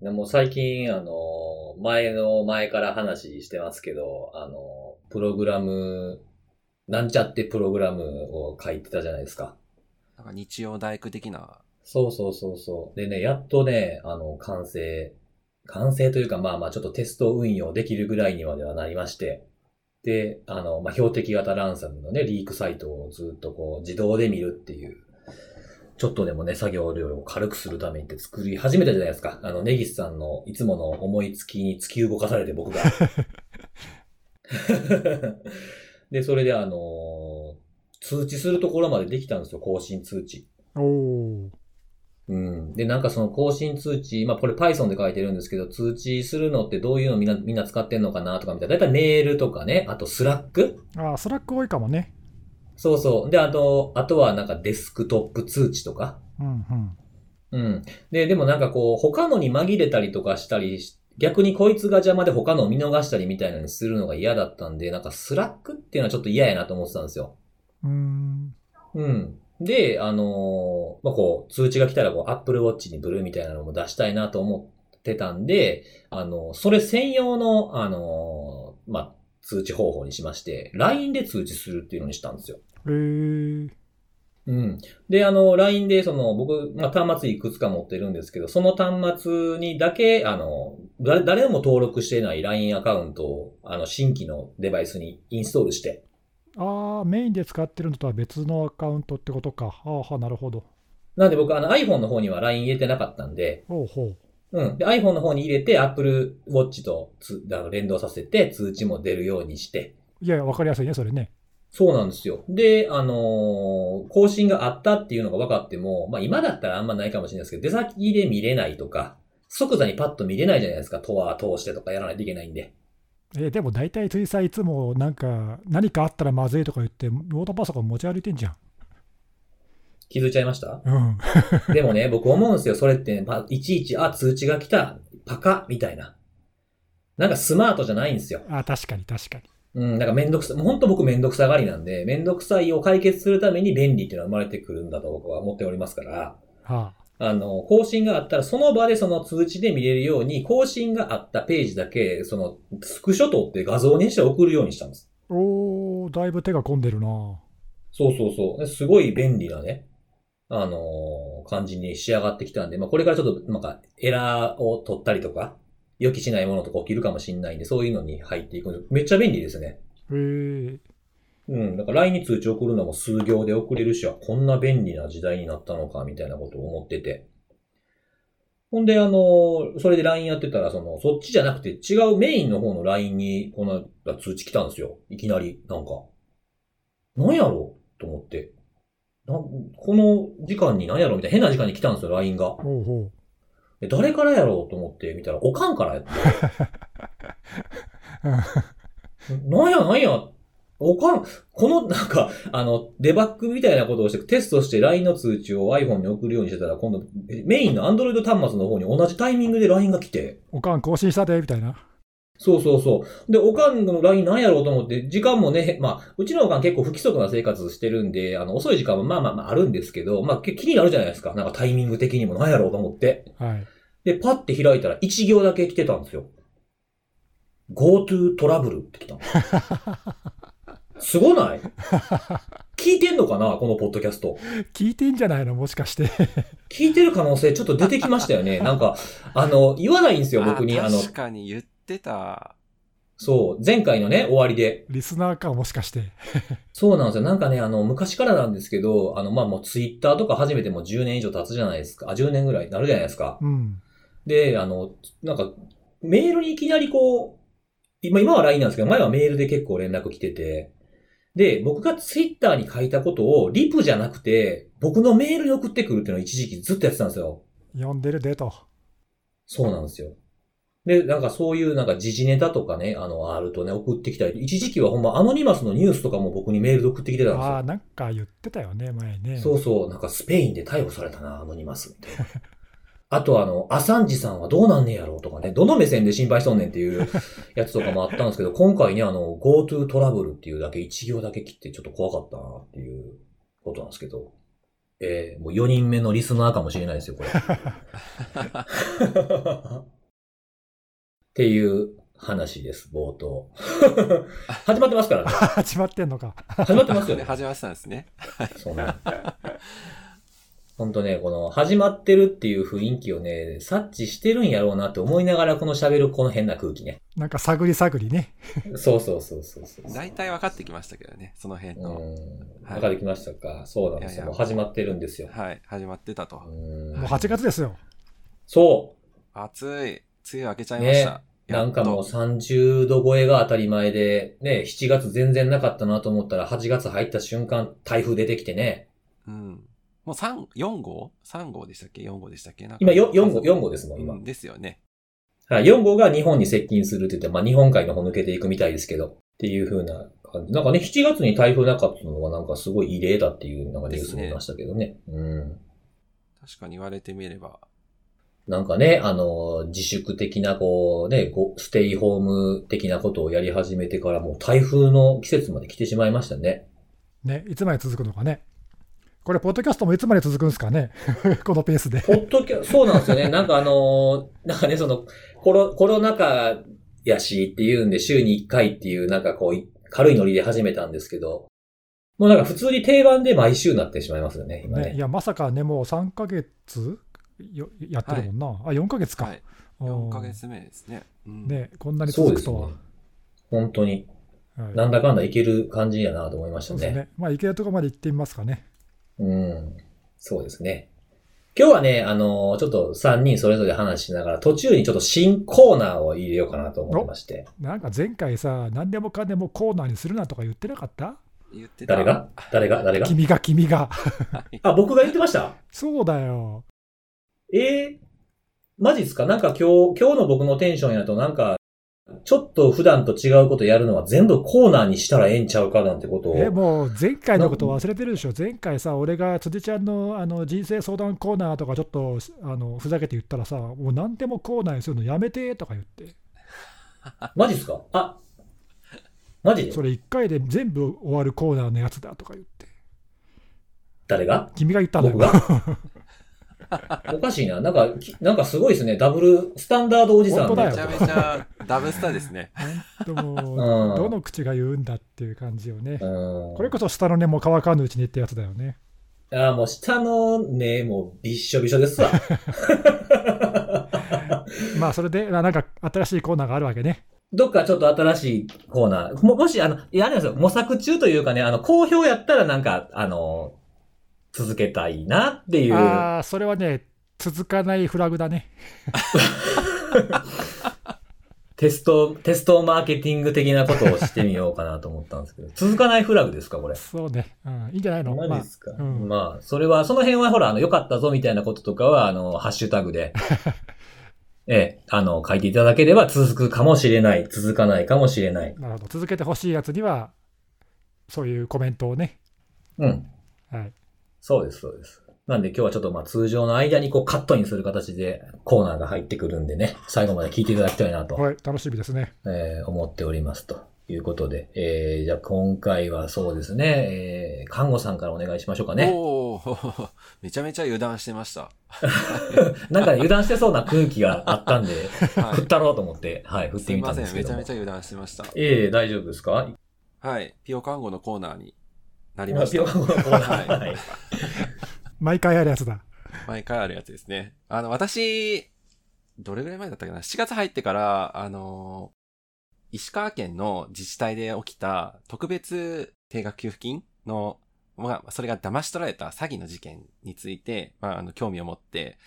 でも最近、あの、前の前から話してますけど、あの、プログラム、なんちゃってプログラムを書いてたじゃないですか。なんか日曜大工的な。そうそうそうそう。でね、やっとね、あの、完成、完成というか、まあまあちょっとテスト運用できるぐらいにまではなりまして、で、あの、まあ、標的型ランサムのね、リークサイトをずっとこう、自動で見るっていう、ちょっとでもね、作業量を軽くするためにって作り始めたじゃないですか。あの、ネギスさんのいつもの思いつきに突き動かされて僕が。で、それであのー通知するところまでできたんですよ、更新通知。おお。うん。で、なんかその更新通知、まあこれ Python で書いてるんですけど、通知するのってどういうのみんな、みんな使ってんのかなとかみたいな。だいたいメールとかね、あと Slackああ、 Slack 多いかもね。そうそう。で、あと、あとはなんかデスクトップ通知とか？うんうん。うん。で、でもなんかこう、他のに紛れたりとかしたりし、逆にこいつが邪魔で他のを見逃したりみたいなのにするのが嫌だったんで、なんか Slack っていうのはちょっと嫌やなと思ってたんですよ。うーん。うん。で、あのーまあ、こう、通知が来たらこう、Apple Watch にブルッみたいなのも出したいなと思ってたんで、あの、それ専用の、あのーまあ、通知方法にしまして、LINE で通知するっていうのにしたんですよ。えー。うん。で、あの、LINE で、その、僕、まあ、端末いくつか持ってるんですけど、その端末にだけ、あの、誰誰も登録していない LINE アカウントを、あの、新規のデバイスにインストールして、ああ、メインで使ってるのとは別のアカウントってことか。はあはあ、なるほど。なんで僕、あの iPhone の方には LINE 入れてなかったんで、ほうほうん。で、iPhone の方に入れて、Apple Watch とつあの連動させて、通知も出るようにして。う。いやいや、わかりやすいね、それね。そうなんですよ。で、あのー更新があったっていうのが分かっても、まあ今だったらあんまないかもしれないですけど、出先で見れないとか、即座にパッと見れないじゃないですか。トア通してとかやらないといけないんで。えーでも大体、ついさいつもなんか、何かあったらまずいとか言って、ノートパソコン持ち歩いてんじゃん。気づいちゃいました？うん。でもね、僕思うんですよ。それってね、パいちいち、あ、通知が来た、パカみたいな。なんかスマートじゃないんですよ。あ確かに確かに。うん、なんかめんどくさ、もう本当僕めんどくさがりなんで、めんどくさいを解決するために便利っていうのは生まれてくるんだと僕は思っておりますから、はあの、更新があったらその場でその通知で見れるように、更新があったページだけ、その、スクショ撮って画像にして送るようにしたんです。あ、おー、だいぶ手が込んでるな。そうそうそう。すごい便利なね、あのー感じに仕上がってきたんで、まあこれからちょっと、なんか、エラーを取ったりとか、予期しないものとか起きるかもしれないんで、そういうのに入っていくのめっちゃ便利ですね。えー、うん。だから LINE に通知送るのも数行で送れるし、あこんな便利な時代になったのか、みたいなことを思ってて。ほんで、あの、それで LINE やってたら、その、そっちじゃなくて違うメインの方の LINE に、この通知来たんですよ。いきなり、なんか。何やろうと思って。なこの時間に何やろうみたいな変な時間に来たんですよ、LINE が。ほうほで誰からやろう？と思って見たら、おかんからやって。なんやなんや、おかん、このなんか、あの、デバッグみたいなことをして、テストして LINE の通知を iPhone に送るようにしてたら、今度、メインの Android 端末の方に同じタイミングで LINE が来て、う。おかん更新したで、みたいな。そうそうそう。で、おかんの LINE なんやろうと思って、時間もね、まあ、うちのおかん結構不規則な生活してるんで、あの、遅い時間もまあまあまああるんですけど、まあ、け気になるじゃないですか。なんかタイミング的にもなんやろうと思って。はい。で、パッて開いたら1行だけ来てたんですよ。GoTo トラブルって来たの。すごない？聞いてんのかなこのポッドキャスト。聞いてんじゃないの？もしかして。聞いてる可能性ちょっと出てきましたよね。なんか、あの、言わないんですよ、僕に。あの、確かに言ってた。そう、前回のね、終わりで。リスナーか、もしかして。そうなんですよ。なんかね、あの、昔からなんですけど、あの、まあ、もうツイッターとか始めても10年以上経つじゃないですか。あ、10年ぐらいになるじゃないですか。うん。で、あの、なんか、メールにいきなりこう、今、今は LINE なんですけど、前はメールで結構連絡来てて、で、僕がツイッターに書いたことを、リプじゃなくて、僕のメールに送ってくるっていうのを一時期ずっとやってたんですよ。読んでるでと。そうなんですよ。で、なんかそういうなんか時事ネタとかね、あの、あるとね、送ってきたり、一時期はほんまアノニマスのニュースとかも僕にメールで送ってきてたんですよああ、。なんか言ってたよね、前ね。そうそう、なんかスペインで逮捕されたな、アノニマスみたいな。あとあの、アサンジさんはどうなんねやろうとかね、どの目線で心配しとんねんっていうやつとかもあったんですけど、今回ね、あの、GoTo トラブルっていうだけ、一行だけ切ってちょっと怖かったなっていうことなんですけど。えーもう4人目のリスナーかもしれないですよ、これ。っていう話です、冒頭。始まってますからね。始まってんのか。始まってますよね。始まってたんですね。そうね。ほんとね、この始まってるっていう雰囲気をね、察知してるんやろうなって思いながらこの喋るこの変な空気ね。なんか探り探りね。そうそうそうそうそう。大体分かってきましたけどね、その辺の。うん。はい分かってきましたか？そうなんですよ。いやいや始まってるんですよ。はい、始まってたと。うんもう8月ですよ。そ暑い。梅雨明けちゃいました。う。なんかもうやっ30度超えが当たり前で、ね、7月全然なかったなと思ったら8月入った瞬間台風出てきてね。とうん。もう3、4号 ?3 号でしたっけ ?4 号でしたっけ？なんか今よ4号、4号ですもん、今。うんですよね。はい、4号が日本に接近するって言って、まあ日本海の方抜けていくみたいですけど、っていう風な感じ。なんかね、7月に台風なかったのはなんかすごい異例だっていうなんかニュース見ましたけどね。うん。確かに言われてみれば。なんかね、あの、自粛的なこうね、こうステイホーム的なことをやり始めてからもう台風の季節まで来てしまいましたね。ね、いつまで続くのかね。これ、ポッドキャストもいつまで続くんですかね？このペースで。ポッドキャ、そうなんですよね。なんかあのーなんかね、その、コロ、コロナ禍やしっていうんで週に1回っていうなんかこうい、軽いノリで始めたんですけど、もうなんか普通に定番で毎週になってしまいますよね、今ね。ね、いや、まさかね、もう3ヶ月よやってるもんな。あ、4ヶ月か。はい。うん4ヶ月目ですね。うん。ね、こんなにそうですね続くとは。。本当に、はいなんだかんだいける感じやなと思いましたね。ね。まあ、行けるとこまで行ってみますかね。うん。そうですね。今日はね、あのーちょっと3人それぞれ話しながら、途中にちょっと新コーナーを入れようかなと思ってまして。なんか前回さ、何でもかんでもコーナーにするなとか言ってなかった？言ってた。誰が？誰が？誰が？君が君が。はいあ、僕が言ってました？そうだよ。ええマジっすか？なんか今日、今日の僕のテンションやとなんか、ちょっと普段と違うことやるのは全部コーナーにしたらええんちゃうかなんてことを。え、もう前回のこと忘れてるでしょ。前回さ、俺が辻ちゃんのあの人生相談コーナーとかちょっとあのふざけて言ったらさ、もう何でもコーナーにするのやめてとか言って。マジっすか？あ、マジで？それ1回で全部終わるコーナーのやつだとか言って。誰が？君が言ったんだ僕よ。が？おかしいな。なんか、きなんかすごいですね。ダブル、スタンダードおじさんめちゃめちゃダブスターですね。本当もうどの口が言うんだっていう感じよね。うん。これこそ下の根も乾かぬうちにってやつだよね。ああ、もう下のね、もうびっしょびしょですわ。まあ、それで、あなんか新しいコーナーがあるわけね。どっかちょっと新しいコーナー。も、もし、あの、いや、あれなんですよ。模索中というかね、あの、好評やったらなんか、あの、続けたいなっていう。ああ、それはね、続かないフラグだね。テスト、テストマーケティング的なことをしてみようかなと思ったんですけど。続かないフラグですか、これ？そうね。うん、いいんじゃないの？マジですか、まあうんまあ、それは、その辺はほら、あの、良かったぞみたいなこととかは、あの、ハッシュタグで、ええ、あの、書いていただければ続くかもしれない、続かないかもしれない。なるほど。続けてほしいやつには、そういうコメントをね。うん。はい。そうです、そうです。なんで今日はちょっとまあ通常の間にこうカットインする形でコーナーが入ってくるんでね、最後まで聞いていただきたいなと、はい、楽しみですね。えー思っておりますということで、えー、じゃあ今回はそうですね、えー、看護さんからお願いしましょうかね。おお めちゃめちゃ油断してました。なんか油断してそうな空気があったんで、は振ったろうと思って、はい、振っい。すてみたいません、んですけどもめちゃめちゃ。油断してました。ええ大丈夫ですか？はい。ピオ看護のコーナーになりました。は はいい。毎回あるやつだ。毎回あるやつですね。あの、私、どれぐらい前だったかな ?7 月入ってから、あの、石川県の自治体で起きた特別定額給付金の、まあ、それが騙し取られた詐欺の事件について、まあ、あの、興味を持って、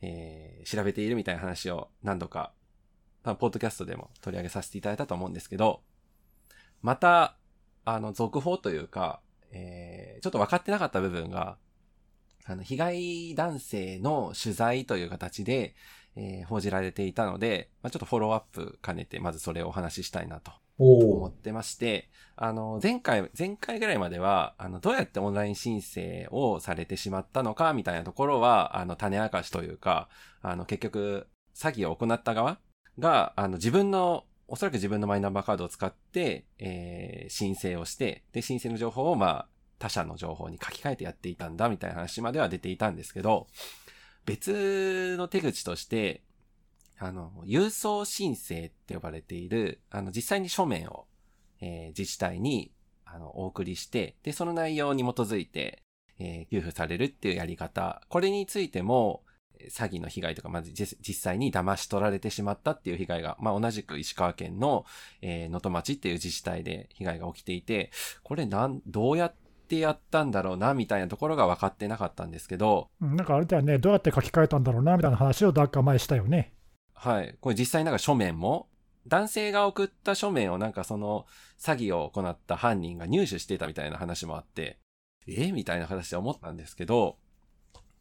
えー調べているみたいな話を何度か、まあ、ポッドキャストでも取り上げさせていただいたと思うんですけど、また、あの、続報というか、えーちょっと分かってなかった部分が、あの、被害男性の取材という形で、えー報じられていたので、まあ、ちょっとフォローアップ兼ねて、まずそれをお話ししたいなと思ってまして、あの、前回、前回ぐらいまでは、あの、どうやってオンライン申請をされてしまったのか、みたいなところは、あの、種明かしというか、あの、結局、詐欺を行った側が、あの、自分の、おそらく自分のマイナンバーカードを使って、えー申請をして、で、申請の情報を、まあ、他社の情報に書き換えてやっていたんだみたいな話までは出ていたんですけど、別の手口として、あの、郵送申請って呼ばれている、あの、実際に書面を、えー自治体に、あの、お送りして、で、その内容に基づいて、えー給付されるっていうやり方。これについても、詐欺の被害とか、まず実実際に騙し取られてしまったっていう被害が、まあ、同じく石川県の、えー能登町っていう自治体で被害が起きていて、これなん、どうやってやったんだろうな、みたいなところが分かってなかったんですけど、うんなんかあれだよね、どうやって書き換えたんだろうなみたいな話をダッカー前したよね。はい。これ実際なんか書面も、男性が送った書面をなんかその詐欺を行った犯人が入手してたみたいな話もあって、えみたいな話で思ったんですけど、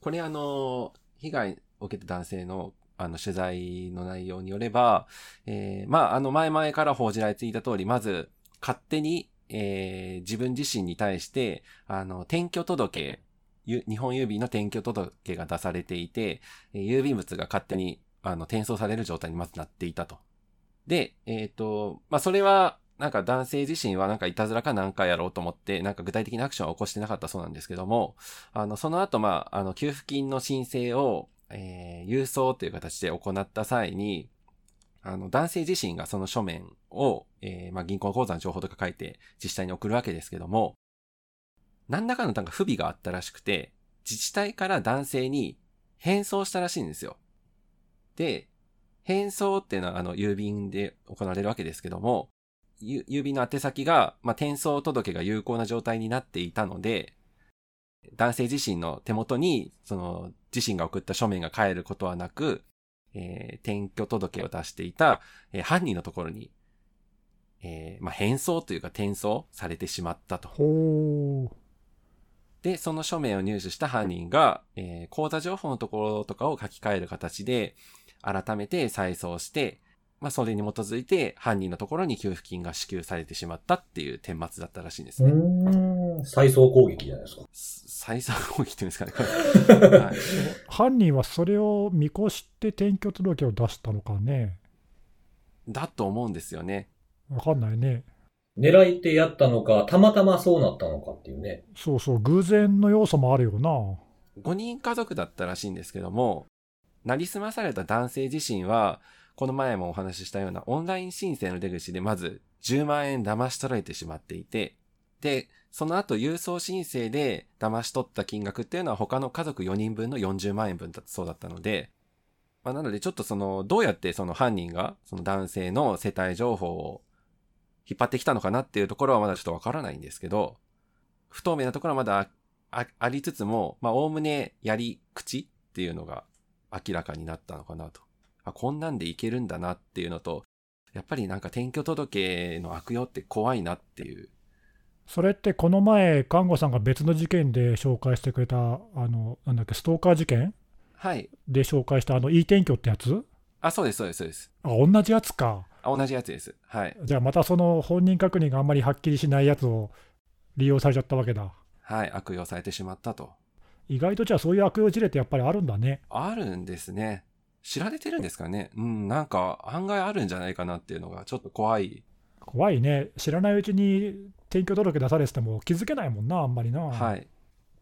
これあの、被害を受けた男性のあの取材の内容によれば、えーまああの前々から報じられていた通り、まず勝手に、えー自分自身に対して、あの、転居届、日本郵便の転居届が出されていて、郵便物が勝手にあの、転送される状態にまずなっていたと。で、えっ、と、まあ、それは、なんか男性自身はなんかいたずらかなんかやろうと思って、なんか具体的なアクションは起こしてなかったそうなんですけども、あの、その後、まあ、あの、給付金の申請を、えー郵送という形で行った際に、あの、男性自身がその書面を、えーまあ、銀行口座の情報とか書いて自治体に送るわけですけども、何らかのなんか不備があったらしくて、自治体から男性に返送したらしいんですよ。で、返送っていうのはあの郵便で行われるわけですけども、郵便の宛先が、まあ、転送届が有効な状態になっていたので、男性自身の手元に、その、自身が送った書面が返ることはなく、えー転居届を出していた、えー犯人のところに、えーまあ、返送というか転送されてしまったと。で、その書面を入手した犯人が、えー口座情報のところとかを書き換える形で、改めて再送して、まあ、それに基づいて犯人のところに給付金が支給されてしまったっていう顛末だったらしいんですうね。ーん。再送攻撃じゃないですか。再送攻撃っていうんですかね。これ はい犯人はそれを見越して転居届を出したのかね？だと思うんですよね。わかんないね。狙いてやったのか、たまたまそうなったのかっていうね。そうそう、偶然の要素もあるよな。5人家族だったらしいんですけども、なりすまされた男性自身は、この前もお話ししたようなオンライン申請の出口でまず10万円騙し取られてしまっていて、で、その後郵送申請で騙し取った金額っていうのは他の家族4人分の40万円分だそうだったので、まあ、なのでちょっとその、どうやってその犯人がその男性の世帯情報を引っ張ってきたのかなっていうところはまだちょっとわからないんですけど、不透明なところはまだあありつつも、まあ、おおむねやり口っていうのが明らかになったのかなと。あ、こんなんでいけるんだなっていうのと、やっぱりなんか転居届の悪用って怖いなっていう。それってこの前、看護さんが別の事件で紹介してくれた、あの、なんだっけ、ストーカー事件？はい。で紹介した、あの、いい転居ってやつ？あ、そうです、そうです、そうです。あ、同じやつか。あ、同じやつです。はい。じゃあまたその本人確認があんまりはっきりしないやつを利用されちゃったわけだ。はい。悪用されてしまったと。意外とじゃあそういう悪用事例ってやっぱりあるんだね。あるんですね。知られてるんですかね？うん、なんか案外あるんじゃないかなっていうのがちょっと怖い。怖いね。知らないうちに転居届出されてても気づけないもんな、あんまりな。はい。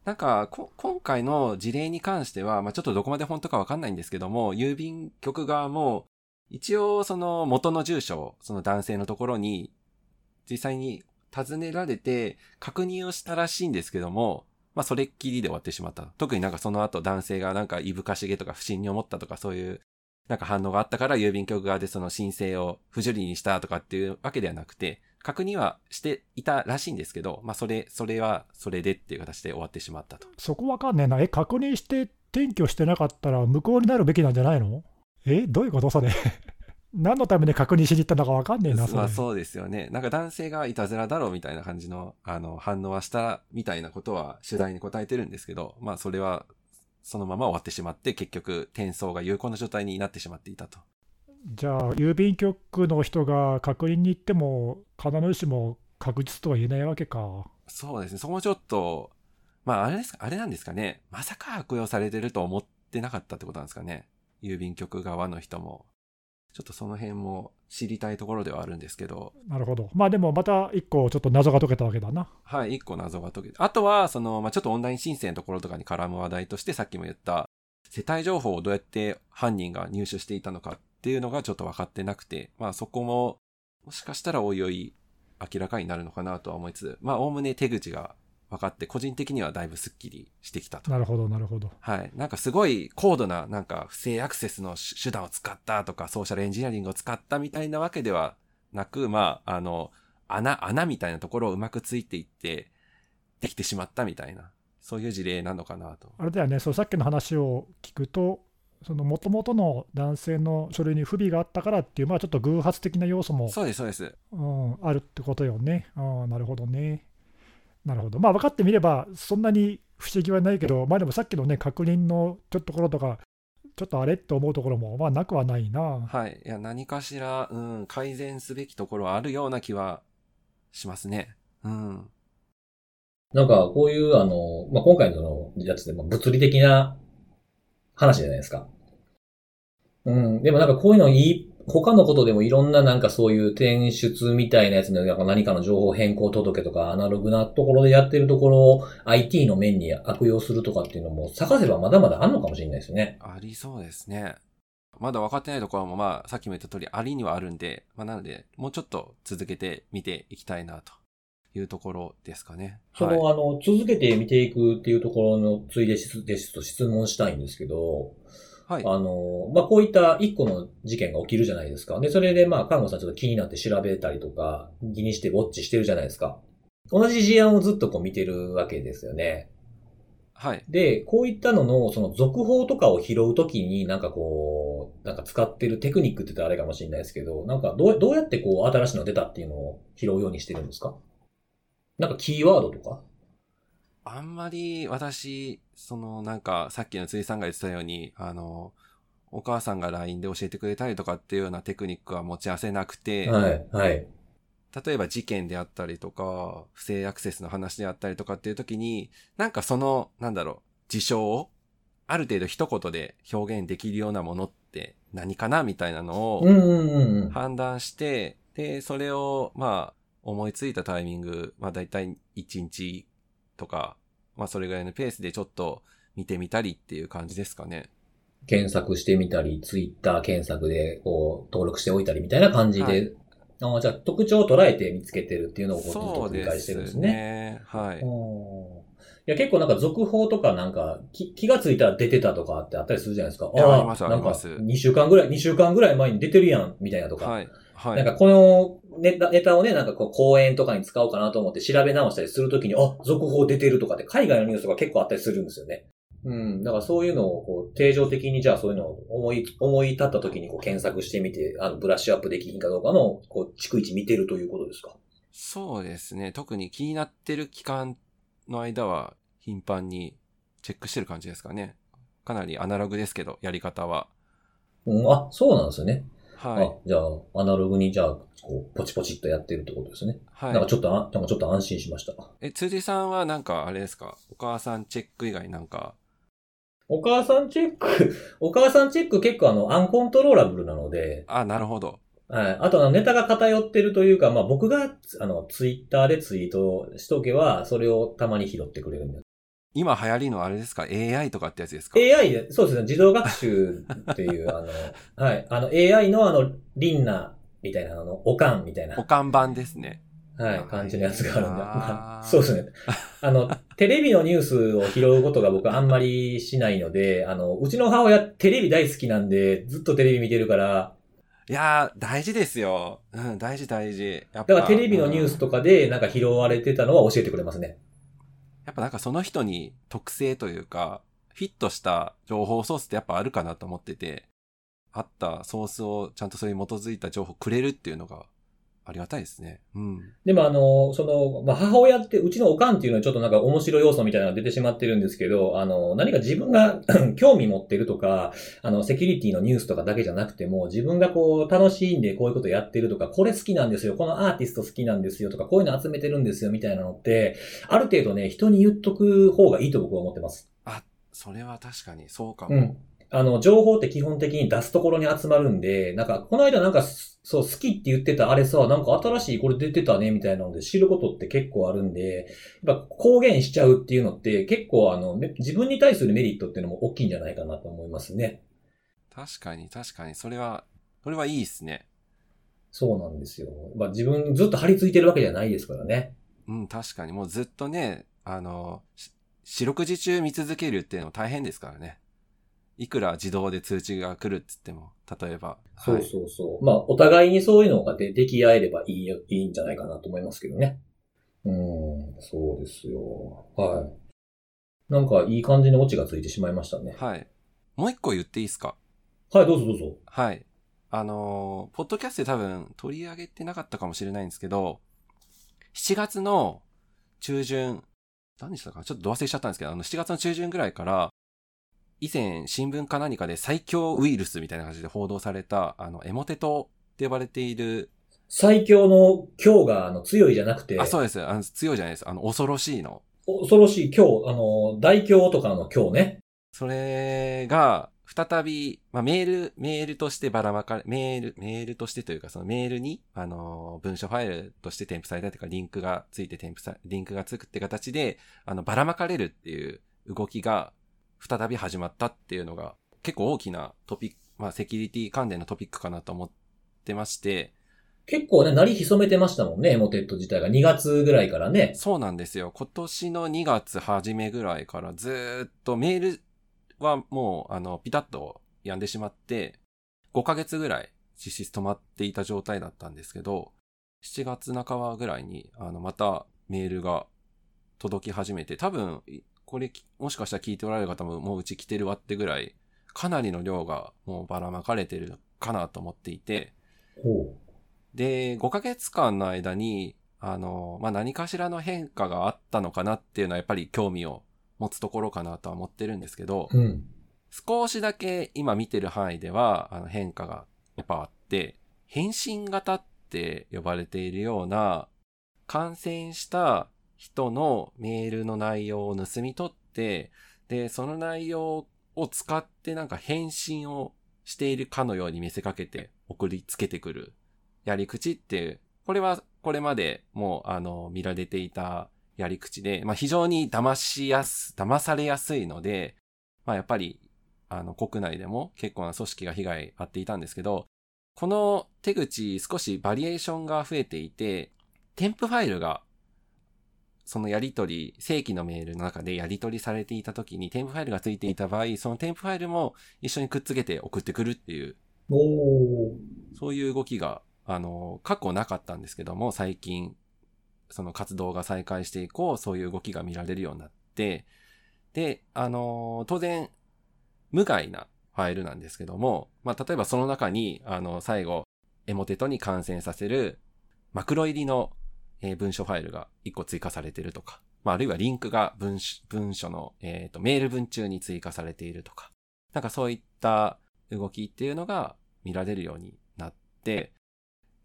なんか、こ今回の事例に関しては、まあ、ちょっとどこまで本当かわかんないんですけども、郵便局側も、一応その元の住所を、その男性のところに、実際に尋ねられて、確認をしたらしいんですけども、まあ、それっきりで終わってしまった。特になんかその後男性がなんかいぶかしげとか不審に思ったとかそういう、なんか反応があったから郵便局側でその申請を不受理にしたとかっていうわけではなくて、確認はしていたらしいんですけど、まあ、それ、それはそれでっていう形で終わってしまったと。そこわかんねえな。え、確認して転居してなかったら無効になるべきなんじゃないの？え、どういうこと？それ。何のために確認しに行ったのかわかんねえな、それ。まあそうですよね。なんか男性がいたずらだろうみたいな感じの、あの、反応はしたみたいなことは取材に答えてるんですけど、まあそれはそのまま終わってしまって、結局転送が有効な状態になってしまっていたと。じゃあ、郵便局の人が確認に行っても、必ずしも確実とは言えないわけか。そうですね。そこもちょっと、まああれですか、あれなんですかね。まさか悪用されてると思ってなかったってことなんですかね。郵便局側の人も。ちょっとその辺も知りたいところではあるんですけど。なるほど。まあでもまた一個ちょっと謎が解けたわけだな。はい、一個謎が解けて。あとは、その、まあ、ちょっとオンライン申請のところとかに絡む話題として、さっきも言った、世帯情報をどうやって犯人が入手していたのかっていうのがちょっと分かってなくて、まあそこも、もしかしたらおいおい明らかになるのかなとは思いつつ、まあおおむね手口が分かって、個人的にはだいぶスッキリしてきたと。なるほど、なるほど。はい。なんかすごい高度な、なんか不正アクセスの手手段を使ったとか、ソーシャルエンジニアリングを使ったみたいなわけではなく、まあ、あの、穴、穴みたいなところをうまくついていって、できてしまったみたいな、そういう事例なのかなと。あれだよね、そうさっきの話を聞くと、その元々の男性の書類に不備があったからっていう、まあ、ちょっと偶発的な要素も、そうです、そうです。うん、あるってことよね。ああ、なるほどね。なるほど。まあ、分かってみれば、そんなに不思議はないけど、まあでもさっきのね、確認のちょっところとか、ちょっとあれって思うところも、まあ、なくはないな。はい。いや、何かしら、うん、改善すべきところはあるような気はしますね。うん。なんか、こういう、あの、まあ、今回のそのやつで、まあ、物理的な話じゃないですか。うん。でもなんかこういうのいい、他のことでもいろんななんかそういう転出みたいなやつのなんか何かの情報変更届とかアナログなところでやってるところを IT の面に悪用するとかっていうのも探せばまだまだあるのかもしれないですよね。ありそうですね。まだ分かってないところも、まあ、さっきも言った通り、ありにはあるんで、まあ、なので、もうちょっと続けてみていきたいな、というところですかね。その、はい、あの、続けて見ていくっていうところのついでしですと質問したいんですけど、はい。あの、まあ、こういった一個の事件が起きるじゃないですか。で、それでまあ、看護さんちょっと気になって調べたりとか、気にしてウォッチしてるじゃないですか。同じ事案をずっとこう見てるわけですよね。はい。で、こういったのの、その続報とかを拾うときになんかこう、なんか使ってるテクニックって言ったらあれかもしれないですけど、なんかどう、どうやってこう、新しいの出たっていうのを拾うようにしてるんですか？なんかキーワードとか？あんまり私、そのなんかさっきの辻さんが言ってたように、あの、お母さんが LINE で教えてくれたりとかっていうようなテクニックは持ち合わせなくて、はい、はい。例えば事件であったりとか、不正アクセスの話であったりとかっていう時に、なんかその、なんだろう、事象を、ある程度一言で表現できるようなものって何かなみたいなのを。判断して、で、それを、まあ、思いついたタイミング、まあ大体1日とか、まあそれぐらいのペースでちょっと見てみたりっていう感じですかね。検索してみたり、ツイッター検索でこう登録しておいたりみたいな感じで、はいああじゃあ特徴を捉えて見つけてるっていうのをこう繰り返してるんでですすね。ね。はい。うんいや、結構なんか続報とかなんか気気がついたら出てたとかってあったりするじゃないですか。いやありますなんかあります2週間ぐらい、2週間ぐらい前に出てるやん、みたいなとか。はい。はい。なんかこのネタネタをね、なんかこう講演とかに使おうかなと思って調べ直したりするときに、あ、続報出てるとかって海外のニュースが結構あったりするんですよね。うん。だからそういうのをこう定常的にじゃあそういうのを思い、思い立ったときにこう検索してみて、あの、ブラッシュアップできひんかどうかの、こう、逐一見てるということですか？そうですね。特に気になってる期間の間は頻繁にチェックしてる感じですかね。かなりアナログですけど、やり方は。うん、あ、そうなんですよね。はい。あ、じゃあ、アナログにじゃあ、こう、ポチポチっとやってるってことですね。はい。なんかちょっとあ、なんかちょっと安心しました。え、辻さんはなんかあれですか？お母さんチェック以外なんか？お母さんチェック、お母さんチェック結構あの、アンコントローラブルなので、あ、なるほど。はい。あと、ネタが偏ってるというか、まあ、僕が、あの、ツイッターでツイートしとけば、それをたまに拾ってくれるんで。今流行りのあれですか ?AI とかってやつですか？AI で、そうですね、自動学習っていう、あの、はい。あの、AI のあの、リンナみたいな、あの、オカンみたいな、保管版ですね。はい、感じのやつがあるんで。あーまあそうですね。あの、テレビのニュースを拾うことが僕あんまりしないので、あの、うちの母親テレビ大好きなんで、ずっとテレビ見てるから、いやー、大事ですよ。うん、大事大事。やっぱだからテレビのニュースうんとかでなんか拾われてたのは教えてくれますね。やっぱなんかその人に特性というか、フィットした情報ソースってやっぱあるかなと思ってて、あったソースをちゃんとそれに基づいた情報くれるっていうのがありがたいですね。うん。でもあの、その、まあ、母親って、うちのおかんっていうのはちょっとなんか面白い要素みたいなのが出てしまってるんですけど、あの、何か自分が 興味持ってるとか、あの、セキュリティのニュースとかだけじゃなくても、自分がこう、楽しいんでこういうことやってるとか、これ好きなんですよ、このアーティスト好きなんですよとか、こういうの集めてるんですよみたいなのって、ある程度ね、人に言っとく方がいいと僕は思ってます。それは確かにそうかも。うん。あの、情報って基本的に出すところに集まるんで、なんか、この間なんか、そう、好きって言ってたあれさ、なんか新しいこれ出てたね、みたいなので知ることって結構あるんで、やっぱ公言しちゃうっていうのって結構あの、自分に対するメリットっていうのも大きいんじゃないかなと思いますね。確かに、確かに。それは、それはいいですね。そうなんですよ。まあ自分ずっと張り付いてるわけじゃないですからね。うん、確かに。もうずっとね、あの、四六時中見続けるっていうのも大変ですからね。いくら自動で通知が来るっつっても、例えば。そうそうそう。はい、まあ、お互いにそういうのがででき合えればいいよ、いいんじゃないかなと思いますけどね。うん、そうですよ。はい。なんかいい感じにオチがついてしまいましたね。はい。もう一個言っていいですか？はい、どうぞどうぞ。はい。あのー、ポッドキャストで多分取り上げてなかったかもしれないんですけど、7月の中旬、何でしたか？ちょっと忘れちゃったんですけど、あの、7月の中旬ぐらいから、以前新聞か何かで最強ウイルスみたいな感じで報道された、あの、エモテトって呼ばれている。最強の強が、あの、強いじゃなくて。あ、そうです。あの強いじゃないです。あの、恐ろしいの。恐ろしい強、あの、大強とかの強ね。それが、再び、まあ、メール、メールとしてばらまかれ、メール、メールとしてというか、そのメールに、あの、文書ファイルとして添付されたというか、リンクがついて添付さ、リンクがつくって形で、あの、ばらまかれるっていう動きが、再び始まったっていうのが、結構大きなトピック、まあ、セキュリティ関連のトピックかなと思ってまして。結構ね、なり潜めてましたもんね、エモテット自体が2月ぐらいからね。そうなんですよ。今年の2月初めぐらいからずっとメールはもう、あの、ピタッと止んでしまって、5ヶ月ぐらい実質止まっていた状態だったんですけど、7月半ばぐらいに、あの、またメールが届き始めて、多分、これ、もしかしたら聞いておられる方ももううち来てるわってぐらい、かなりの量がもうばらまかれてるかなと思っていて、で、5ヶ月間の間に、あの、まあ、何かしらの変化があったのかなっていうのはやっぱり興味を持つところかなとは思ってるんですけど、うん、少しだけ今見てる範囲ではあの変化がやっぱあって、返信型って呼ばれているような感染した人のメールの内容を盗み取って、で、その内容を使ってなんか返信をしているかのように見せかけて送りつけてくるやり口っていう、これはこれまでもうあの見られていたやり口で、まあ非常に騙しやす、騙されやすいので、まあやっぱりあの国内でも結構な組織が被害あっていたんですけど、この手口少しバリエーションが増えていて、添付ファイルがそのやり取り、正規のメールの中でやり取りされていた時に添付ファイルがついていた場合、その添付ファイルも一緒にくっつけて送ってくるっていう、そういう動きが、あの、過去なかったんですけども、最近、その活動が再開して以降、そういう動きが見られるようになって、で、あの、当然、無害なファイルなんですけども、まあ、例えばその中に、あの、最後、エモテトに感染させる、マクロ入りのえー、文書ファイルが1個追加されているとか、まあ、あるいはリンクが文文書の、えーと、メール文中に追加されているとか、なんかそういった動きっていうのが見られるようになって、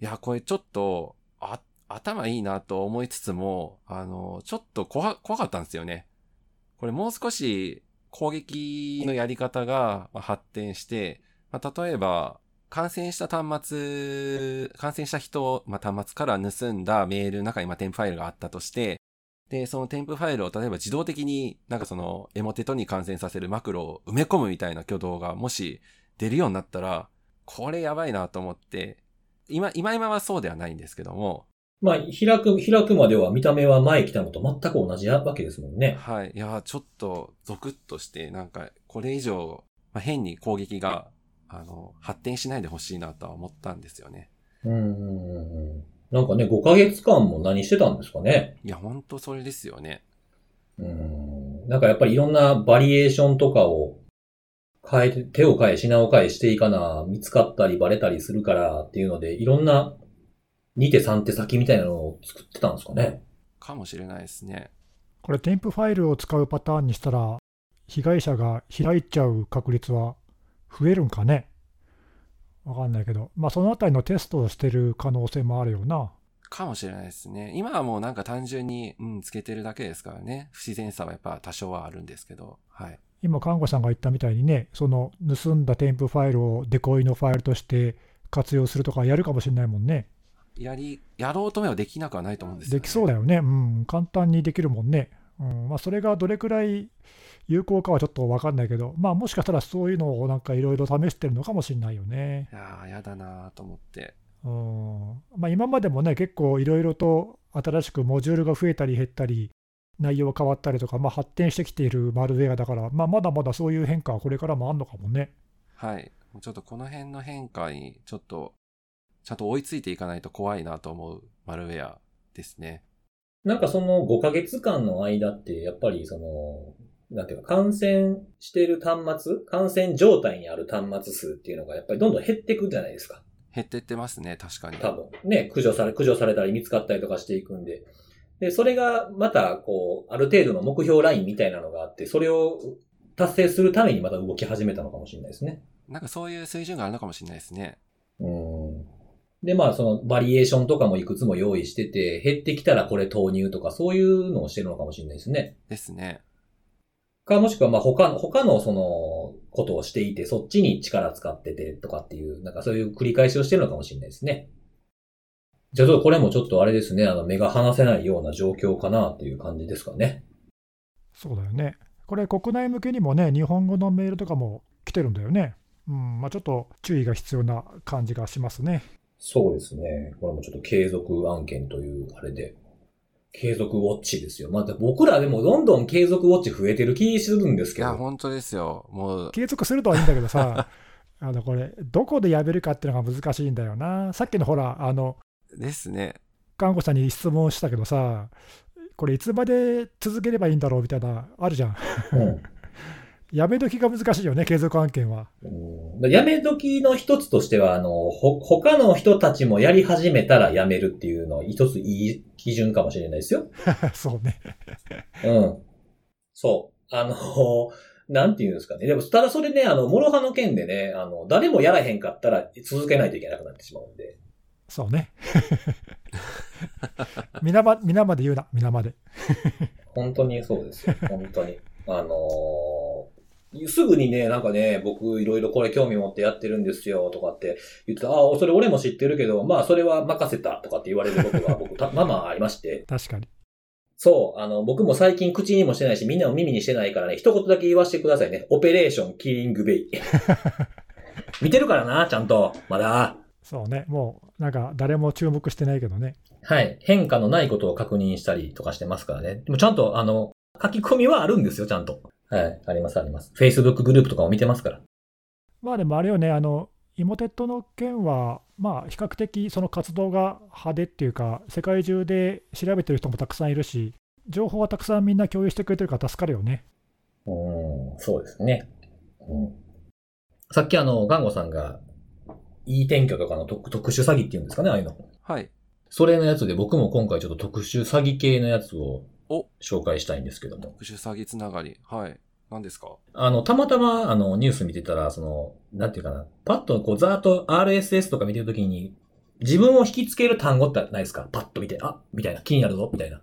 いや、これちょっと、あ、頭いいなと思いつつも、あの、ちょっと怖、怖かったんですよね。これもう少し攻撃のやり方が発展して、まあ、例えば、感染した端末、感染した人、まあ、端末から盗んだメールの中に、まあ、添付ファイルがあったとして、で、その添付ファイルを例えば自動的になんかそのエモテトに感染させるマクロを埋め込むみたいな挙動がもし出るようになったら、これやばいなと思って、今、今今はそうではないんですけども。まあ、開く、開くまでは見た目は前来たのと全く同じわけですもんね。はい。いや、ちょっとゾクッとして、なんかこれ以上、まあ、変に攻撃があの、発展しないでほしいなとは思ったんですよね。うんうんうん。なんかね、5ヶ月間も何してたんですかね？いや、ほんとそれですよね。うん。なんかやっぱりいろんなバリエーションとかを変えて、手を変え、品を変えしていかな、見つかったりバレたりするからっていうので、いろんな2手3手先みたいなのを作ってたんですかね？かもしれないですね。これ、添付ファイルを使うパターンにしたら、被害者が開いちゃう確率は増えるんかね？わかんないけど、まあそのあたりのテストをしてる可能性もあるよな。かもしれないですね。今はもうなんか単純に、うん、つけてるだけですからね。不自然さはやっぱ多少はあるんですけど、はい。今、看護師さんが言ったみたいにね、その盗んだ添付ファイルをデコイのファイルとして活用するとかやるかもしれないもんね。やり、やろうと思えばできなくはないと思うんですよ、ね。できそうだよね。うん、簡単にできるもんね。うんまあ、それがどれくらい有効かはちょっと分かんないけど、まあ、もしかしたらそういうのをなんかいろいろ試してるのかもしれないよね。いやー、やだなーと思って。うんまあ、今までもね、結構いろいろと新しくモジュールが増えたり減ったり、内容が変わったりとか、まあ、発展してきているマルウェアだから、まあ、まだまだそういう変化はこれからもあるのかもね。はい。ちょっとこの辺の変化に、ちょっと、ちゃんと追いついていかないと怖いなと思うマルウェアですね。なんかその5ヶ月間の間って、やっぱりその、なんていうか、感染してる端末、感染状態にある端末数っていうのがやっぱりどんどん減っていくじゃないですか。減ってってますね、確かに。多分。ね、駆除され、駆除されたり見つかったりとかしていくんで。で、それがまた、こう、ある程度の目標ラインみたいなのがあって、それを達成するためにまた動き始めたのかもしれないですね。なんかそういう水準があるのかもしれないですね。うん。で、まあ、その、バリエーションとかもいくつも用意してて、減ってきたらこれ投入とか、そういうのをしてるのかもしれないですね。ですね。か、もしくは、まあ、他の、他のその、ことをしていて、そっちに力使っててとかっていう、なんかそういう繰り返しをしてるのかもしれないですね。じゃあ、ちょっとこれもちょっとあれですね、あの、目が離せないような状況かなっていう感じですかね。そうだよね。これ、国内向けにもね、日本語のメールとかも来てるんだよね。うんまあ、ちょっと注意が必要な感じがしますね。そうですね。これもちょっと継続案件というあれで。継続ウォッチですよ。また僕らでもどんどん継続ウォッチ増えてる気するんですいや、けど。本当ですよ。もう、継続するとはいいんだけどさ、あのこれ、どこでやめるかっていうのが難しいんだよな。さっきのほら、あのですね。看護師さんに質問したけどさ、これいつまで続ければいいんだろうみたいな、あるじゃん。うんやめ時が難しいよね、継続案件は。うんやめ時の一つとしては、あの、ほ、他の人たちもやり始めたらやめるっていうのは一ついい基準かもしれないですよ。そうね。うん。そう。あの、なんていうんですかね。でも、ただそれね、あの、諸刃の剣でね、あの、誰もやらへんかったら続けないといけなくなってしまうんで。そうね。皆ま皆まで言うな、皆まで。本当にそうですよ。本当に。あのーすぐにね、なんかね、僕いろいろこれ興味持ってやってるんですよとかって言ってた、ああ、それ俺も知ってるけど、まあそれは任せたとかって言われることが僕 た、まあまあありまして。確かに。そう、あの、僕も最近口にもしてないし、みんなも耳にしてないからね、一言だけ言わせてくださいね。オペレーションキリングベイ。見てるからな、ちゃんと。まだ。そうね。もう、なんか誰も注目してないけどね。はい。変化のないことを確認したりとかしてますからね。でもちゃんと、あの、書き込みはあるんですよ、ちゃんと。はい。あります、あります。Facebook グループとかも見てますから。まあでもあれよね、あの、イモテットの件は、まあ比較的その活動が派手っていうか、世界中で調べてる人もたくさんいるし、情報はたくさんみんな共有してくれてるから助かるよね。うん、そうですね。うん。さっきあの、ガンゴさんが、いい転居とかの特特殊詐欺っていうんですかね、ああいうの。はい。それのやつで僕も今回ちょっと特殊詐欺系のやつをお紹介したいんですけども。特殊詐欺つながり。はい。何ですか？あの、たまたまあのニュース見てたら、その、なんていうかな、パッとこうざーっと RSS とか見てるときに、自分を引きつける単語ってないですか？パッと見て、あみたいな、気になるぞみたいな。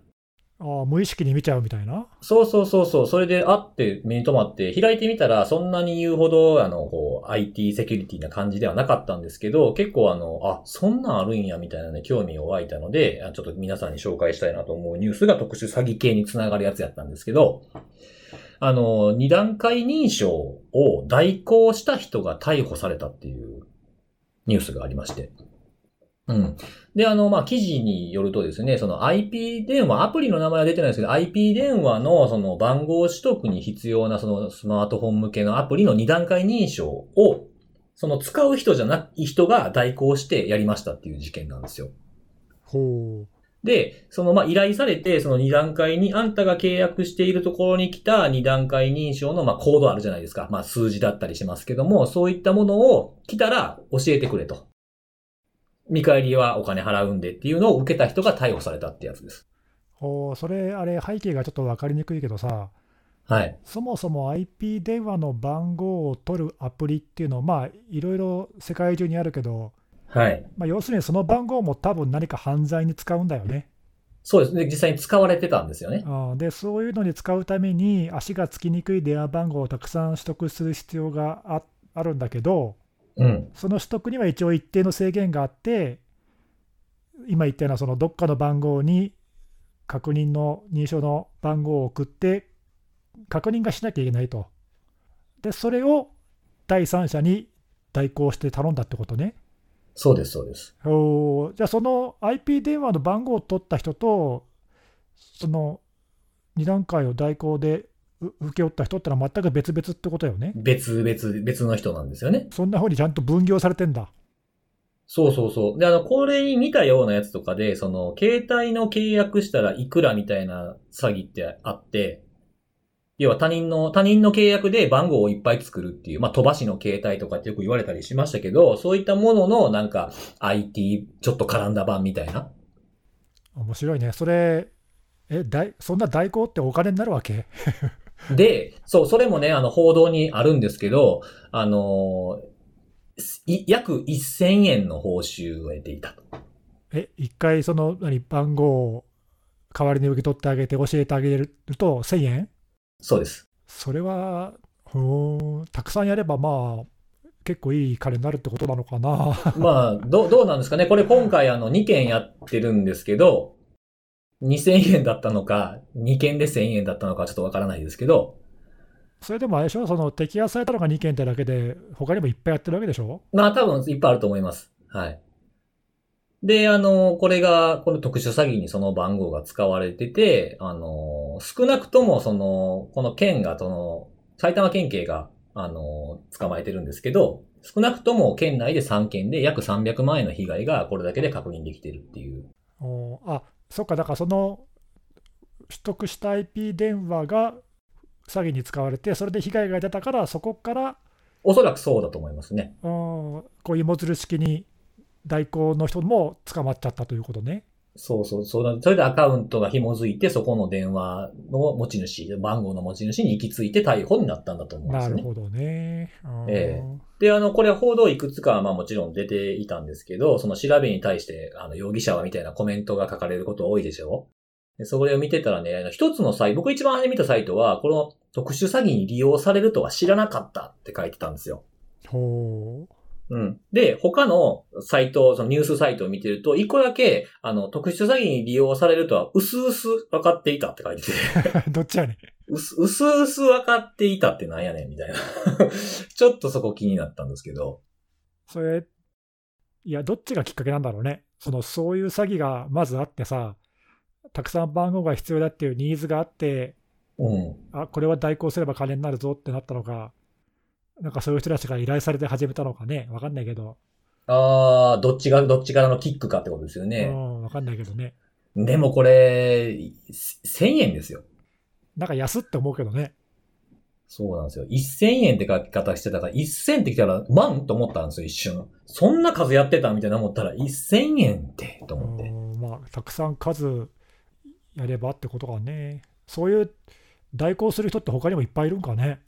ああ無意識に見ちゃうみたいな？そうそうそうそう。それで、あって目に留まって、開いてみたら、そんなに言うほど、あの、こう、IT セキュリティな感じではなかったんですけど、結構あの、あ、そんなんあるんや、みたいなね、興味を湧いたので、ちょっと皆さんに紹介したいなと思うニュースが特殊詐欺系につながるやつやったんですけど、あの、二段階認証を代行した人が逮捕されたっていうニュースがありまして。うん。で、あの、まあ、記事によるとですね、その IP 電話、アプリの名前は出てないですけど、IP 電話のその番号取得に必要なそのスマートフォン向けのアプリの二段階認証を、その使う人じゃない人が代行してやりましたっていう事件なんですよ。ほう。で、その、まあ、依頼されて、その二段階に、あんたが契約しているところに来た二段階認証の、まあ、コードあるじゃないですか。まあ、数字だったりしますけども、そういったものを来たら教えてくれと。見返りはお金払うんでっていうのを受けた人が逮捕されたってやつです。ほう、それ、あれ、背景がちょっと分かりにくいけどさ、はい。そもそも IP 電話の番号を取るアプリっていうのは、まあ、いろいろ世界中にあるけど、はい。まあ、要するにその番号も多分何か犯罪に使うんだよね。そうですね。実際に使われてたんですよね。あーで、そういうのに使うために、足がつきにくい電話番号をたくさん取得する必要がああるんだけど、うん。その取得には一応一定の制限があって、今言ったようなそのどっかの番号に確認の認証の番号を送って、確認がしなきゃいけないと。で、それを第三者に代行して頼んだってことね。そうです、そうです。おーじゃあ、その IP 電話の番号を取った人と、その2段階を代行でう請け負った人ってのは全く別々ってことよね。別々、別の人なんですよね。そんなふうにちゃんと分業されてんだ。そうそうそう。で、あの、これに似たようなやつとかで、その、携帯の契約したらいくらみたいな詐欺ってあって、要は他人の、他人の契約で番号をいっぱい作るっていう、まあ、飛ばしの携帯とかってよく言われたりしましたけど、そういったものの、なんか、IT、ちょっと絡んだ版みたいな。面白いね。それ、え、代そんな代行ってお金になるわけ？で、そう、それもね、あの、報道にあるんですけど、あのい約1000円の報酬を得ていたと。え、一回その何番号を代わりに受け取ってあげて教えてあげると1000円？そうです。それは、ほーたくさんやればまあ、結構いい金になるってことなのかな。まあ、どう、どうなんですかね。これ今回あの2件やってるんですけど、2000円だったのか、2件で1000円だったのかちょっとわからないですけど、それでもあれでしょ、その摘発されたのが2件ってだけで、他にもいっぱいやってるわけでしょ？まあ多分いっぱいあると思います。はい。で、あの、これが、この特殊詐欺にその番号が使われてて、あの、少なくともその、この県が、その、埼玉県警が、あの、捕まえてるんですけど、少なくとも県内で3件で約300万円の被害がこれだけで確認できてるっていう。おーあそっか、だからその取得した IP 電話が詐欺に使われて、それで被害が出たから、そこから、おそらくそうだと思いますね。うん、こういう芋づる式に代行の人も捕まっちゃったということね。そうそう、そうだ。それでアカウントが紐づいて、そこの電話の持ち主、番号の持ち主に行き着いて逮捕になったんだと思うんですよね。なるほどね。うんえで、あの、これは報道いくつかはまあもちろん出ていたんですけど、その調べに対して、あの、容疑者はみたいなコメントが書かれること多いでしょ？でそれを見てたらね、あの一つのサイト、僕一番初め見たサイトは、この特殊詐欺に利用されるとは知らなかったって書いてたんですよ。ほううん。で、他のサイト、そのニュースサイトを見てると、一個だけ、あの、特殊詐欺に利用されるとは、うすうす分かっていたって書いてて、どっちやねん。うす、うすうす分かっていたってなんやねん、みたいな。ちょっとそこ気になったんですけど。それ、いや、どっちがきっかけなんだろうね。そのそういう詐欺がまずあってさ、たくさん番号が必要だっていうニーズがあって、うん。あこれは代行すれば金になるぞってなったのか、なんかそういう人たちが依頼されて始めたのかね、わかんないけど、ああ、どっちが、どっちからのキックかってことですようね。ん、わかんないけどね、でもこれ、1000円ですよ。なんか安って思うけどね、そうなんですよ。1000円って書き方してたから、1000って来たら万と思ったんですよ、一瞬。そんな数やってたみたいな思ったら、1000円って、とう思って。んまあ、たくさん数やればってことかね、そういう代行する人って他にもいっぱいいるんかね。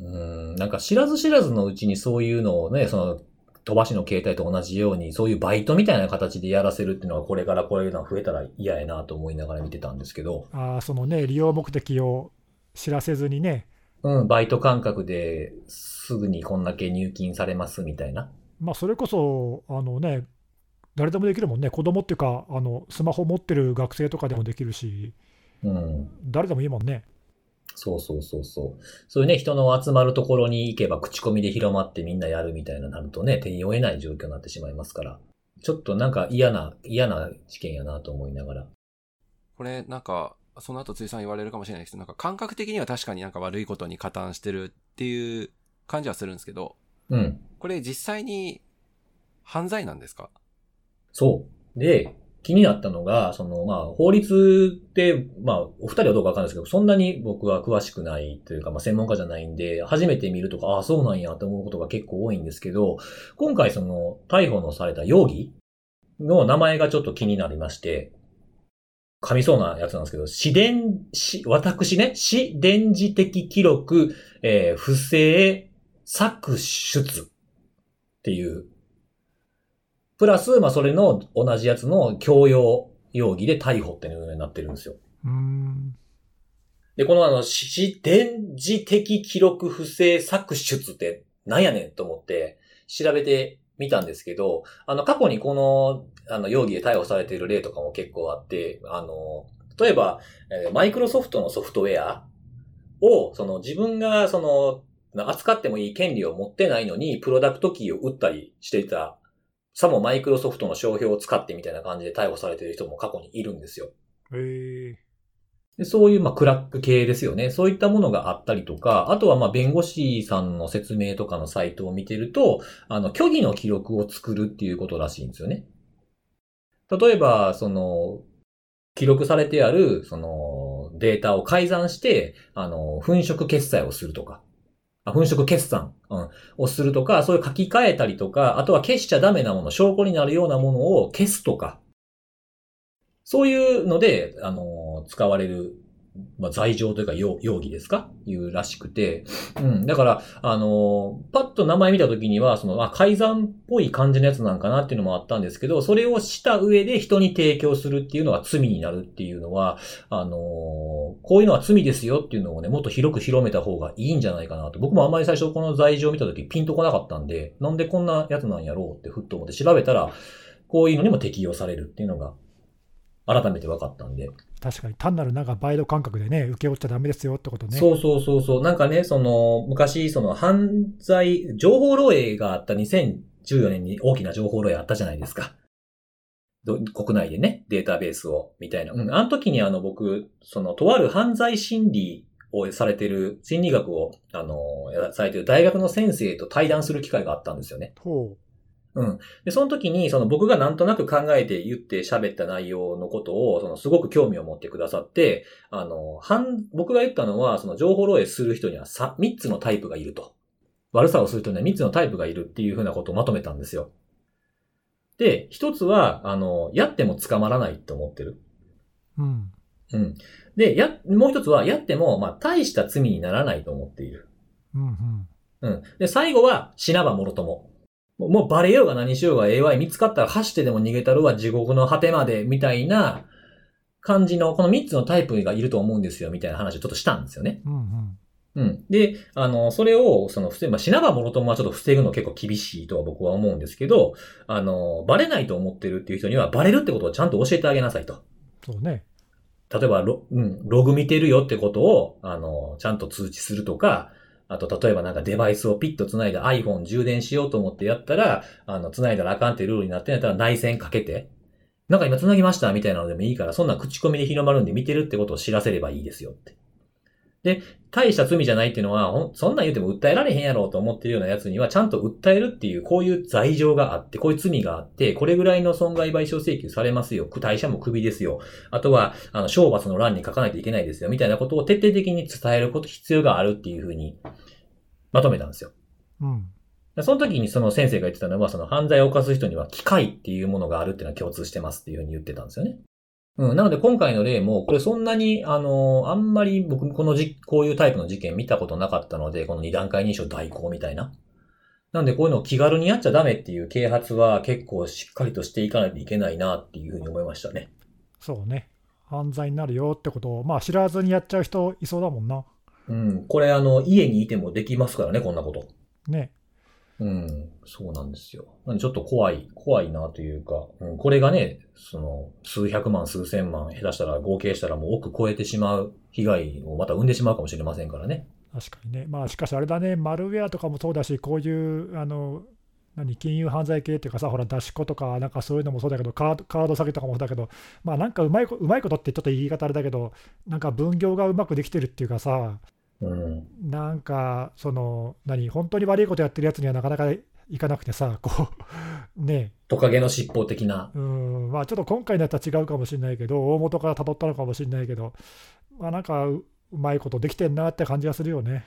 うん、なんか知らず知らずのうちにそういうのをね、その、飛ばしの携帯と同じように、そういうバイトみたいな形でやらせるっていうのは、これからこういうのが増えたら嫌やなと思いながら見てたんですけど、あーそのね、利用目的を知らせずにね、うん、バイト感覚ですぐにこんだけ入金されますみたいな。まあ、それこそ、あのね、誰でもできるもんね、子供っていうか、あのスマホ持ってる学生とかでもできるし、うん。誰でもいいもんね。そうそうそうそう。そういうね、人の集まるところに行けば口コミで広まってみんなやるみたいななるとね、手に負えない状況になってしまいますから。ちょっとなんか嫌な、嫌な事件やなと思いながら。これ、なんか、その後、辻さん言われるかもしれないですけど、なんか感覚的には確かになんか悪いことに加担してるっていう感じはするんですけど、うん。これ実際に犯罪なんですか？そう。で、気になったのが、その、まあ、法律って、まあ、お二人はどうかわかんないですけど、そんなに僕は詳しくないというか、まあ、専門家じゃないんで、初めて見るとか、ああ、そうなんやと思うことが結構多いんですけど、今回その、逮捕のされた容疑の名前がちょっと気になりまして、噛みそうなやつなんですけど、私伝、し、私ね、私伝示的記録、えー不正作出っていうプラス、まあ、それの同じやつの強要、容疑で逮捕っていうのになってるんですよ。うーん。で、このあの、自伝示的記録不正作出ってなんやねんと思って調べてみたんですけど、あの、過去にこの、あの、容疑で逮捕されている例とかも結構あって、あの、例えば、えーマイクロソフトのソフトウェアを、その自分が、その、扱ってもいい権利を持ってないのに、プロダクトキーを売ったりしていた、さもマイクロソフトの商標を使ってみたいな感じで逮捕されている人も過去にいるんですよ。ええでそういう、まあ、クラック系ですよね。そういったものがあったりとか、あとは、まあ、弁護士さんの説明とかのサイトを見てると、あの、虚偽の記録を作るっていうことらしいんですよね。例えば、その、記録されてある、その、データを改ざんして、あの、粉飾決済をするとか、あ粉飾決算、うん、をするとか、そういう書き換えたりとか、あとは消しちゃダメなもの、証拠になるようなものを消すとか、そういうので、あの、使われる、まあ、罪状というか容容疑ですか？いうらしくて。うん。だから、あの、パッと名前見たときには、その、あ、改ざんっぽい感じのやつなんかなっていうのもあったんですけど、それをした上で人に提供するっていうのが罪になるっていうのは、あの、こういうのは罪ですよっていうのをね、もっと広く広めた方がいいんじゃないかなと。僕もあんまり最初この罪状を見たときピンとこなかったんで、なんでこんなやつなんやろうってふっと思って調べたら、こういうのにも適用されるっていうのが、改めて分かったんで。確かに、単なるなんかバイト感覚でね、受け負っちゃダメですよってことね。そうそうそうそう。なんかね、その、昔、その犯罪、情報漏洩があった2014年に大きな情報漏洩あったじゃないですか。ど国内でね、データベースを、みたいな。うん。あの時にあの僕、その、とある犯罪心理をされてる、心理学を、あの、やされてる大学の先生と対談する機会があったんですよね。ほうん。で、その時に、その僕がなんとなく考えて言って喋った内容のことを、そのすごく興味を持ってくださって、あの、反、僕が言ったのは、その情報漏洩する人にはさ、3つのタイプがいると。悪さをする人には3つのタイプがいるっていうふうなことをまとめたんですよ。で、一つは、あの、やっても捕まらないと思ってる。う。うん。うん。で、や、もう一つは、やっても、まあ、大した罪にならないと思っている。うんうん。うん。で、最後は、死なばもろとも。もうバレようが何しようが AI 見つかったら走ってでも逃げたるは地獄の果てまで、みたいな感じの、この3つのタイプがいると思うんですよ、みたいな話をちょっとしたんですよね。うんうん。うん。で、あの、それを、その、まあ、死なばもろともはちょっと防ぐの結構厳しいとは僕は思うんですけど、あの、バレないと思ってるっていう人には、バレるってことをちゃんと教えてあげなさいと。そうね。例えばロ、うん、ログ見てるよってことを、あの、ちゃんと通知するとか、あと、例えばなんかデバイスをピッと繋いで iPhone 充電しようと思ってやったら、あの、繋いだらあかんってルールになってんやったら内線かけて、なんか今繋ぎましたみたいなのでもいいから、そんな口コミで広まるんで見てるってことを知らせればいいですよって。で、大した罪じゃないっていうのは、そんなん言うても訴えられへんやろうと思ってるようなやつには、ちゃんと訴えるっていう、こういう罪状があって、こういう罪があって、これぐらいの損害賠償請求されますよ。会社もクビですよ。あとは、あの、懲罰の欄に書かないといけないですよ。みたいなことを徹底的に伝えること、必要があるっていうふうに、まとめたんですよ。うん。でその時にその先生が言ってたのは、その犯罪を犯す人には機会っていうものがあるっていうのは共通してますっていうふうに言ってたんですよね。うん。なので今回の例も、これそんなに、あの、あんまり僕このじ、こういうタイプの事件見たことなかったので、この二段階認証代行みたいな。なんでこういうのを気軽にやっちゃダメっていう啓発は結構しっかりとしていかないといけないなっていうふうに思いましたね。そうね。犯罪になるよってことを、まあ知らずにやっちゃう人いそうだもんな。うん。これあの、家にいてもできますからね、こんなこと。ね。うん、そうなんですよ。なんでちょっと怖い、怖いなというか、うん、これがね、その、数百万、数千万、下手したら合計したらもう億超えてしまう被害をまた生んでしまうかもしれませんからね。確かにね。まあしかしあれだね、マルウェアとかもそうだし、こういう、あの、何、金融犯罪系っていうかさ、ほら、出し子とか、なんかそういうのもそうだけど、カードカード詐欺とかもそうだけど、まあなんかうまいこうまいことってちょっと言い方あれだけど、なんか分業がうまくできてるっていうかさ、うん。なんか、その、何、本当に悪いことやってるやつにはなかなかいかなくてさ、こう、ねトカゲの尻尾的な。うん、まあちょっと今回のやつは違うかもしれないけど、大元から辿ったのかもしれないけど、まあなんかううまいことできてんなって感じがするよね。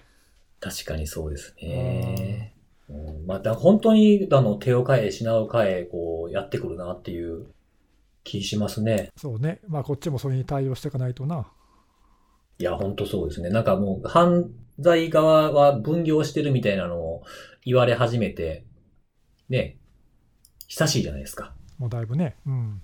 確かにそうですね。うん、また本当に、あの、手を変え、品を変え、こう、やってくるなっていう気しますね。そうね、まあこっちもそれに対応していかないとな。いや、本当そうですね。なんかもう、犯罪側は分業してるみたいなのを言われ始めて、ね、久しいじゃないですか。もうだいぶね。うん。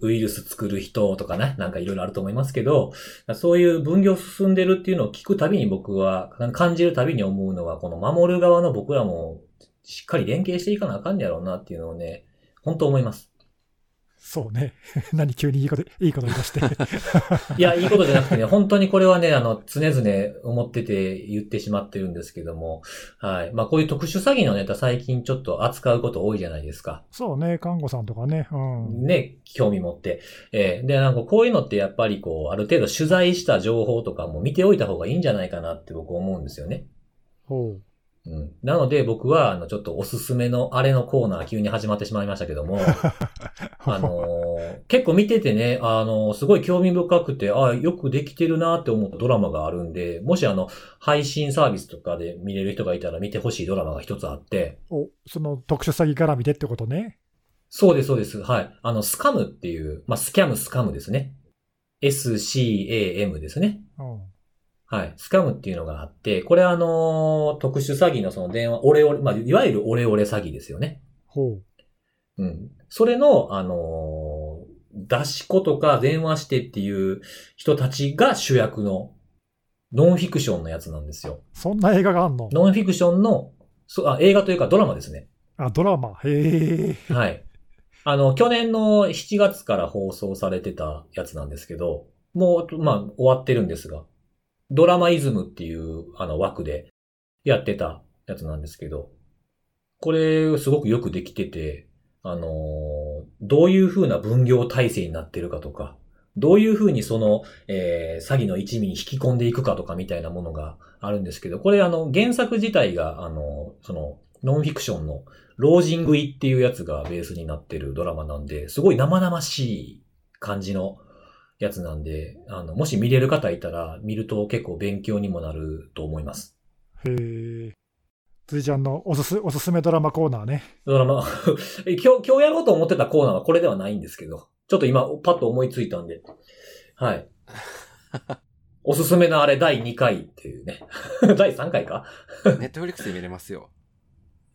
ウイルス作る人とかね、なんかいろいろあると思いますけど、そういう分業進んでるっていうのを聞くたびに僕は、感じるたびに思うのは、この守る側の僕らもしっかり連携していかなあかんやろうなっていうのをね、本当思います。そうね。何急にいいこと、いいこと言い出して。いや、いいことじゃなくてね、本当にこれはね、あの、常々思ってて言ってしまってるんですけども、はい。まあ、こういう特殊詐欺のネタ最近ちょっと扱うこと多いじゃないですか。そうね、看護さんとかね。うん。ね、興味持って。えーで、なんかこういうのってやっぱりこう、ある程度取材した情報とかも見ておいた方がいいんじゃないかなって僕思うんですよね。ほう。うん。なので僕は、あの、ちょっとおすすめのあれのコーナー急に始まってしまいましたけども、あのー結構見ててね、あのーすごい興味深くて、ああ、よくできてるなって思うドラマがあるんで、もしあの、配信サービスとかで見れる人がいたら見てほしいドラマが一つあって、お、その特殊詐欺絡みでってことね。そうです、そうです。はい。あの、スカムっていう、まあ、スキャム、スカムですね。SCAM ですね。うん。はい。スカムっていうのがあって、これあのー特殊詐欺のその電話、オレオレ、まあ、いわゆるオレオレ詐欺ですよね。ほう。うん。それの、あのー出し子とか電話してっていう人たちが主役のノンフィクションのやつなんですよ。そんな映画があんの？ノンフィクションの、そあ映画というかドラマですね。あ、ドラマ。へえ。はい。あの、去年の7月から放送されてたやつなんですけど、もう、まあ、終わってるんですが、ドラマイズムっていう、あの、枠でやってたやつなんですけど、これ、すごくよくできてて、あのどういう風な分業体制になってるかとか、どういう風にその、えー詐欺の一味に引き込んでいくかとかみたいなものがあるんですけど、これあの、原作自体が、あの、その、ノンフィクションの老人食いっていうやつがベースになってるドラマなんで、すごい生々しい感じのやつなんで、あの、もし見れる方いたら、見ると結構勉強にもなると思います。へえ。辻ちゃんのおすすおすすめドラマコーナーね。ドラマ、今日、今日やろうと思ってたコーナーはこれではないんですけど、ちょっと今、パッと思いついたんで、はい。おすすめのあれ第2回っていうね。第3回か？ネットフリックスで見れますよ。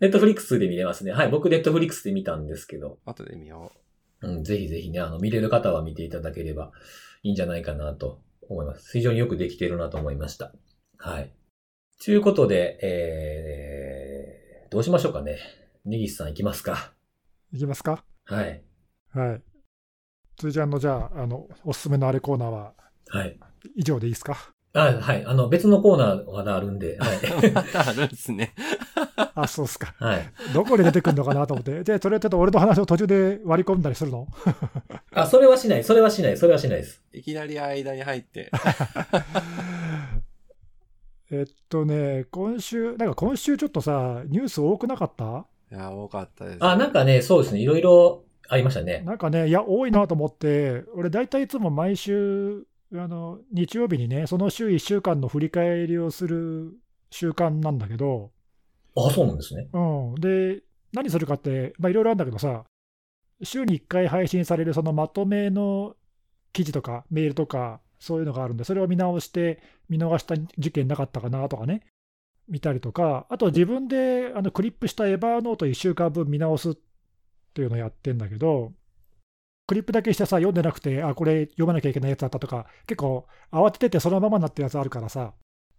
ネットフリックスで見れますね。はい。僕ネットフリックスで見たんですけど、後で見ようん、ぜひぜひね、あの、見れる方は見ていただければいいんじゃないかなと思います。非常によくできているなと思いました。はい。ということで、えー、どうしましょうかね。根岸さん行きますか。いきますか？はい。はい。辻ちゃんのじゃあ、あの、おすすめのあれコーナーははい。以上でいいですか？あ、はい。あの、別のコーナーまだあるんで、はい。う。あるんですね。あ、そうっすか。はい。どこで出てくるのかなと思って。で、それちょっと俺の話を途中で割り込んだりするの？あ、それはしない。それはしない。それはしないです。いきなり間に入って。えっとね、今週、なんか今週ちょっとさ、ニュース多くなかった？いや、多かったです。あ、なんかね、そうですね。いろいろありましたね。なんかね、いや、多いなと思って、俺、大体いつも毎週、あの日曜日にね、その週1週間の振り返りをする習慣なんだけど、あ、そうなんですね。うん、で、何するかって、まあ、いろいろあるんだけどさ、週に1回配信されるそのまとめの記事とか、メールとか、そういうのがあるんで、それを見直して、見逃した事件なかったかなとかね、見たりとか、あと自分であのクリップしたエヴァーノート1週間分見直すっていうのをやってんだけど、クリップだけしてさ、読んでなくて、あ、これ読まなきゃいけないやつだったとか、結構慌てててそのままになってるやつあるからさ、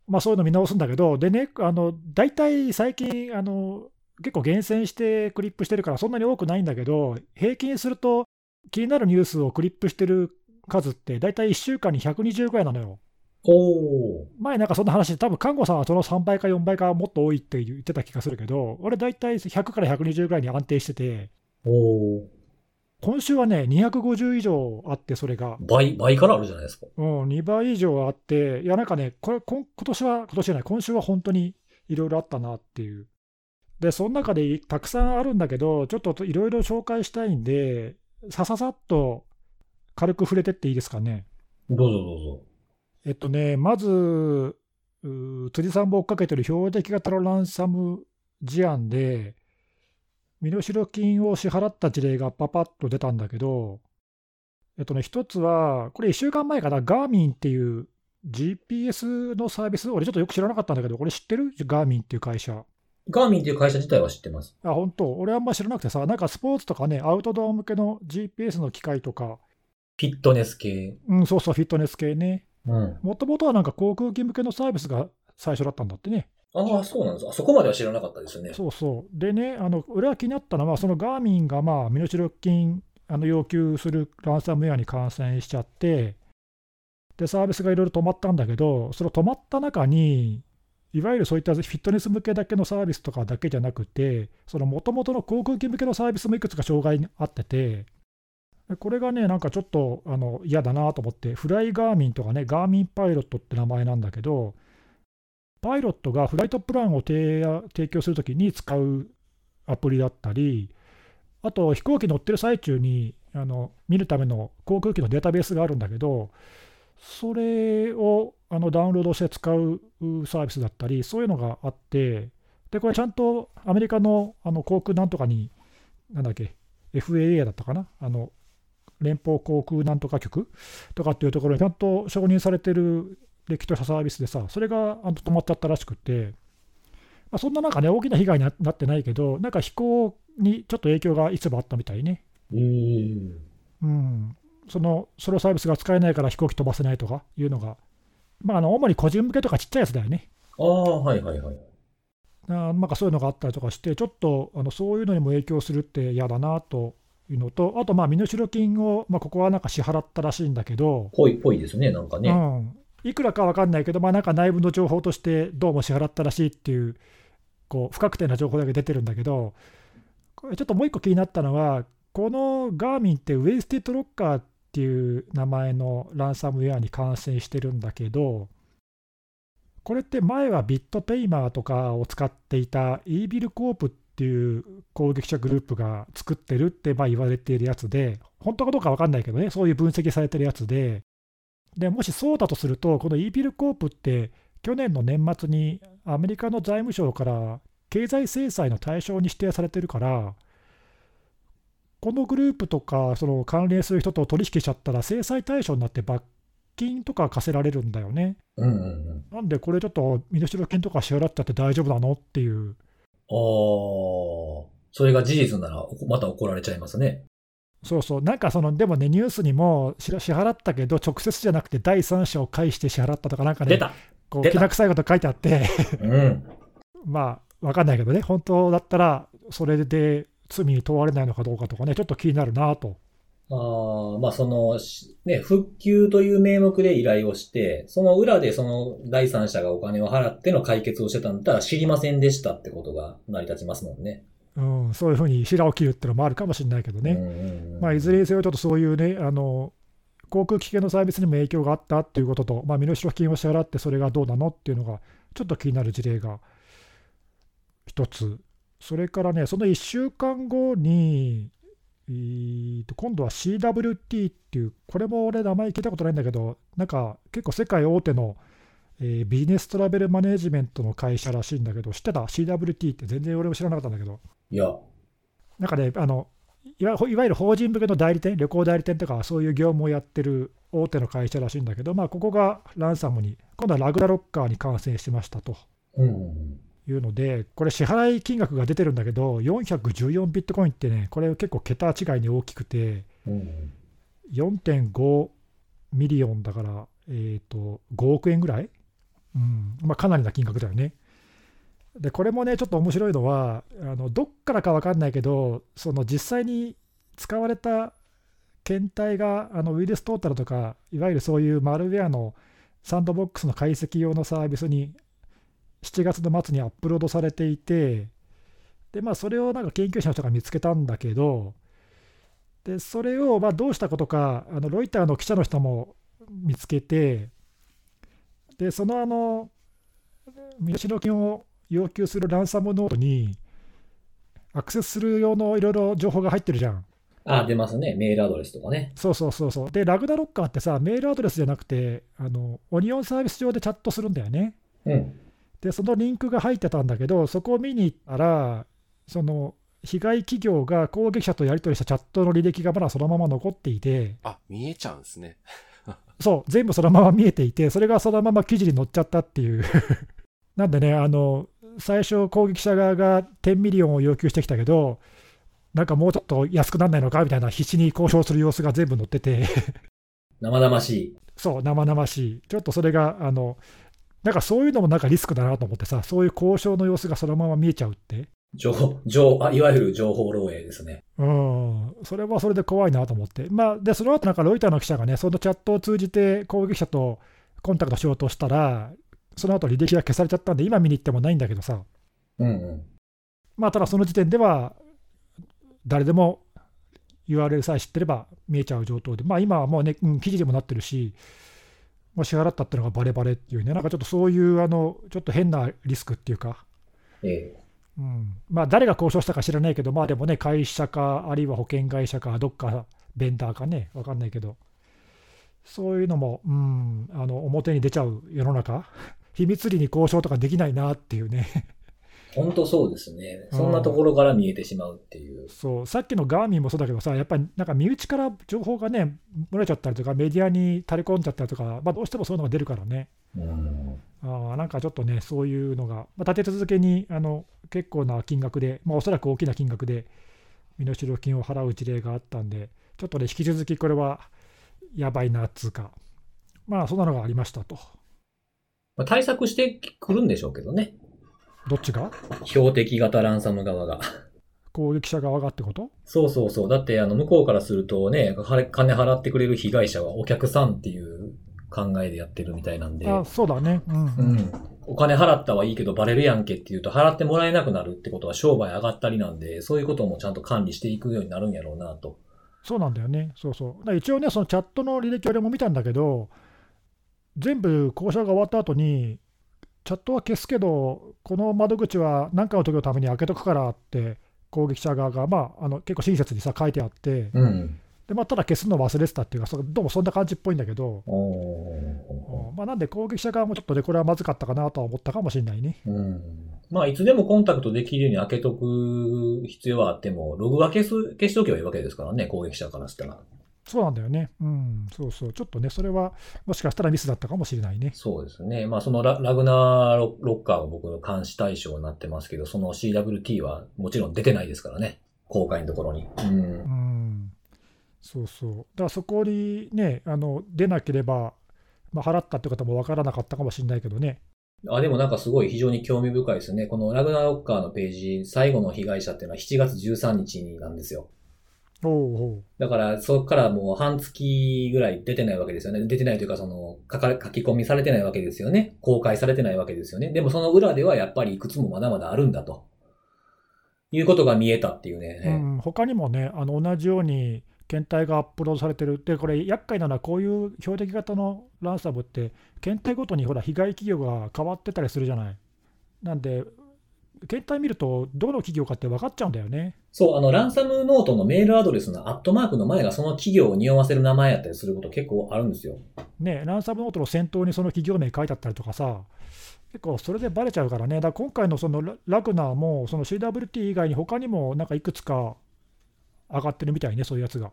まあそういうの見直すんだけど、でね、あの大体最近あの、結構厳選してクリップしてるから、そんなに多くないんだけど、平均すると気になるニュースをクリップしてる数って、大体1週間に120ぐらいなのよ。おー。前なんかそんな話、多分看護さんはその3倍か4倍かもっと多いって言ってた気がするけど、俺大体100から120ぐらいに安定してて、おー。今週はね、250以上あって、それが。倍、倍からあるじゃないですか。うん、2倍以上あって、いや、なんかね、これ、今年は、今年じゃない、今週は本当にいろいろあったなっていう。で、その中でたくさんあるんだけど、ちょっといろいろ紹介したいんで、さささっと軽く触れてっていいですかね。どうぞどうぞ。えっとね、まず、辻さんも追っかけてる標的型のランサム事案で、身代金を支払った事例がパパッと出たんだけど、えっとね、一つは、これ1週間前かな、ガーミンっていう GPS のサービス、俺ちょっとよく知らなかったんだけど、これ知ってる？ガーミンっていう会社。ガーミンっていう会社自体は知ってます。あ、本当？俺あんま知らなくてさ、なんかスポーツとかね、アウトドア向けの GPS の機械とか、フィットネス系。うん、そうそう、フィットネス系ね。うん。もともとはなんか航空機向けのサービスが最初だったんだってね。ああ、そうなんです。あそこまでは知らなかったですね。そうそう。でね、あの俺は気になったのは、そのガーミンがまあ身代金あの要求するランサムウェアに感染しちゃって、で、サービスがいろいろ止まったんだけど、その止まった中に、いわゆるそういったフィットネス向けだけのサービスとかだけじゃなくて、その元々の航空機向けのサービスもいくつか障害にあってて、これがね、なんかちょっとあの嫌だなと思って、フライガーミンとかね、ガーミンパイロットって名前なんだけど、パイロットがフライトプランを提供するときに使うアプリだったり、あと飛行機乗ってる最中にあの見るための航空機のデータベースがあるんだけど、それをあのダウンロードして使うサービスだったり、そういうのがあって、でこれちゃんとアメリカのあの航空なんとかに、なんだっけ、FAA だったかな、あの連邦航空なんとか局とかっていうところにちゃんと承認されてる歴史としたサービスでさ、それがあの止まっちゃったらしくて、まあ、そんななんかね、大きな被害にななってないけど、なんか飛行にちょっと影響がいつもあったみたいね。うーん。うん、そのソロサービスが使えないから飛行機飛ばせないとかいうのが、まあ、あの主に個人向けとかちっちゃいやつだよね。ああ、はいはいはい。あーなんかそういうのがあったりとかして、ちょっとあのそういうのにも影響するって嫌だなというのと、あと、まあ身代金を、まあ、ここはなんか支払ったらしいんだけど、ぽいぽいですね、なんかね。うん、いくらか分かんないけど、まあ、なんか内部の情報としてどうも支払ったらしいっていう、こう不確定な情報だけ出てるんだけど、これちょっともう一個気になったのは、このガーミンってウェイスティッドロッカーっていう名前のランサムウェアに感染してるんだけど、これって前はビットペイマーとかを使っていたイービルコープっていう攻撃者グループが作ってるってまあ言われているやつで、本当かどうか分かんないけどね、そういう分析されてるやつで、でもしそうだとすると、このイービルコープって、去年の年末にアメリカの財務省から経済制裁の対象に指定されてるから、このグループとかその関連する人と取引しちゃったら、制裁対象になって罰金とか課せられるんだよね。うんうんうん。なんでこれちょっと身代金とか支払っちゃって大丈夫なのっていう、ああ、それが事実なら、また怒られちゃいますね。そうそう、なんかその、でもね、ニュースにもし支払ったけど、直接じゃなくて第三者を介して支払ったとか、なんかね、出たこうきな臭いこと書いてあって。うん。まあ、わかんないけどね、本当だったら、それで罪に問われないのかどうかとかね、ちょっと気になるなと。ああ、まあその、しね、復旧という名目で依頼をして、その裏でその第三者がお金を払っての解決をしてたんだったら知りませんでしたってことが成り立ちますもんね。うん、そういうふうに白を切るっていうのもあるかもしれないけどね、まあ、いずれにせよ、ちょっとそういうね、あの航空機系のサービスにも影響があったっていうことと、まあ、身代金を支払って、それがどうなのっていうのが、ちょっと気になる事例が一つ、それからね、その1週間後に、えーと今度は CWT っていう、これも俺、名前聞いたことないんだけど、なんか結構世界大手の、えービジネストラベルマネジメントの会社らしいんだけど、知ってた ?CWT って全然俺も知らなかったんだけど。いや、なんかね、あのいわいわゆる法人向けの代理店、旅行代理店とか、そういう業務をやってる大手の会社らしいんだけど、まあ、ここがランサムに、今度は Ragnar Locker に感染しましたと。いうので、これ、支払い金額が出てるんだけど、414ビットコインってね、これ結構桁違いに大きくて、うん。うん4.5ミリオンだから、えー、と5億円ぐらい、うん。まあ、かなりな金額だよね。で、これもね、ちょっと面白いのは、あのどっからか分かんないけど、その実際に使われた検体があのウイルストータルとか、いわゆるそういうマルウェアのサンドボックスの解析用のサービスに7月の末にアップロードされていて、でまあ、それをなんか研究者の人が見つけたんだけど、でそれをまどうしたことか、あのロイターの記者の人も見つけて、でそのあの身代金を要求するランサムノートに、アクセスする用のいろいろ情報が入ってるじゃん。あ、出ますね。メールアドレスとかね。そうそうそうそう。で、ラグナロッカーってさ、メールアドレスじゃなくて、あのオニオンサービス上でチャットするんだよね。うん。で、そのリンクが入ってたんだけど、そこを見に行ったら、その被害企業が攻撃者とやり取りしたチャットの履歴がまだそのまま残っていて、あ、見えちゃうんですね。そう、全部そのまま見えていて、それがそのまま記事に載っちゃったっていう。なんでね、あの最初、攻撃者側が10ミリオンを要求してきたけど、なんかもうちょっと安くならないのかみたいな、必死に交渉する様子が全部載ってて、生々しい。そう、生々しい、ちょっとそれが、あのなんかそういうのもなんかリスクだなと思ってさ、そういう交渉の様子がそのまま見えちゃうって、情報、情あ、いわゆる情報漏洩ですね。うん、それはそれで怖いなと思って、まあ、でその後なんかロイターの記者がね、そのチャットを通じて攻撃者とコンタクトしようとしたら、その後履歴が消されちゃったんで、今見に行ってもないんだけどさ、うんうん。まあ、ただその時点では、誰でも URL さえ知ってれば見えちゃう状況で、まあ、今はもうね、うん記事にもなってるし、もう支払ったっていうのがバレバレっていうね、なんかちょっとそういうあの、ちょっと変なリスクっていうか、ええ。うん、まあ誰が交渉したか知らないけど、まあでもね、会社か、あるいは保険会社か、どっかベンダーかね、わかんないけど、そういうのも、うん、あの表に出ちゃう世の中、秘密裏に交渉とかできないなっていうね。本当そうですね。そんなところから見えてしまうっていう。そうさっきのガーミンもそうだけどさ、やっぱりなんか身内から情報がね、漏れちゃったりとか、メディアに垂れ込んじゃったりとか、まあ、どうしてもそういうのが出るからね、うん。あーなんかちょっとね、そういうのが、まあ、立て続けにあの結構な金額で、まあ、おそらく大きな金額で身代金を払う事例があったんで、ちょっとね、引き続きこれはやばいなっつうか、まあ、そんなのがありましたと。まあ、対策してくるんでしょうけどね。どっちが？標的型ランサム側が。攻撃者側がってこと？そうそうそう。だって、あの、向こうからするとね、は金払ってくれる被害者はお客さんっていう考えでやってるみたいなんで。あそうだね。うん、ううんん。お金払ったはいいけどバレるやんけって言うと払ってもらえなくなるってことは商売上がったりなんで、そういうこともちゃんと管理していくようになるんやろうなと。そうなんだよね。そうそう。一応ね、そのチャットの履歴俺も見たんだけど、全部交渉が終わった後に、チャットは消すけど、この窓口は何かの時のために開けとくからって、攻撃者側が、まあ、あの結構親切にさ書いてあって、うん。でまあ、ただ消すの忘れてたっていうか、そどうもそんな感じっぽいんだけど、まあ、なんで攻撃者側もちょっとね、これはまずかったかなとは思ったかもしれないね。ーうん。まあ、いつでもコンタクトできるように開けとく必要はあっても、ログは消す、消しておけばいいわけですからね、攻撃者からしたら。そうなんだよね。うん、そうそう。ちょっとね、それはもしかしたらミスだったかもしれないね。そうですね。まあ、そのララグナーロロッカーが僕の監視対象になってますけど、その CWT はもちろん出てないですからね。公開のところに。うんう。ん、そうそう。だからそこにね、あの出なければ、まあ、払ったってことも分からなかったかもしれないけどね。あ、でもなんかすごい非常に興味深いですね。このラグナーロッカーのページ、最後の被害者っていうのは7月13日になんですよ。だから、そこからもう半月ぐらい出てないわけですよね。出てないというか、その、書き込みされてないわけですよね。公開されてないわけですよね。でもその裏ではやっぱりいくつもまだまだあるんだと。いうことが見えたっていうね。うん、他にもね、あの同じように検体がアップロードされてる。で、これ、厄介なのは、こういう標的型のランサムって、検体ごとにほら、被害企業が変わってたりするじゃない。なんで、検体見ると、どの企業かって分かっちゃうんだよね。そう、あの、ランサムノートのメールアドレスのアットマークの前がその企業を匂わせる名前やったりすること結構あるんですよ。ね、ランサムノートの先頭にその企業名書いてあったりとかさ、結構それでバレちゃうからね、だから今回のそのララグナーも、その CWT 以外に他にもなんかいくつか上がってるみたいね、そういうやつが。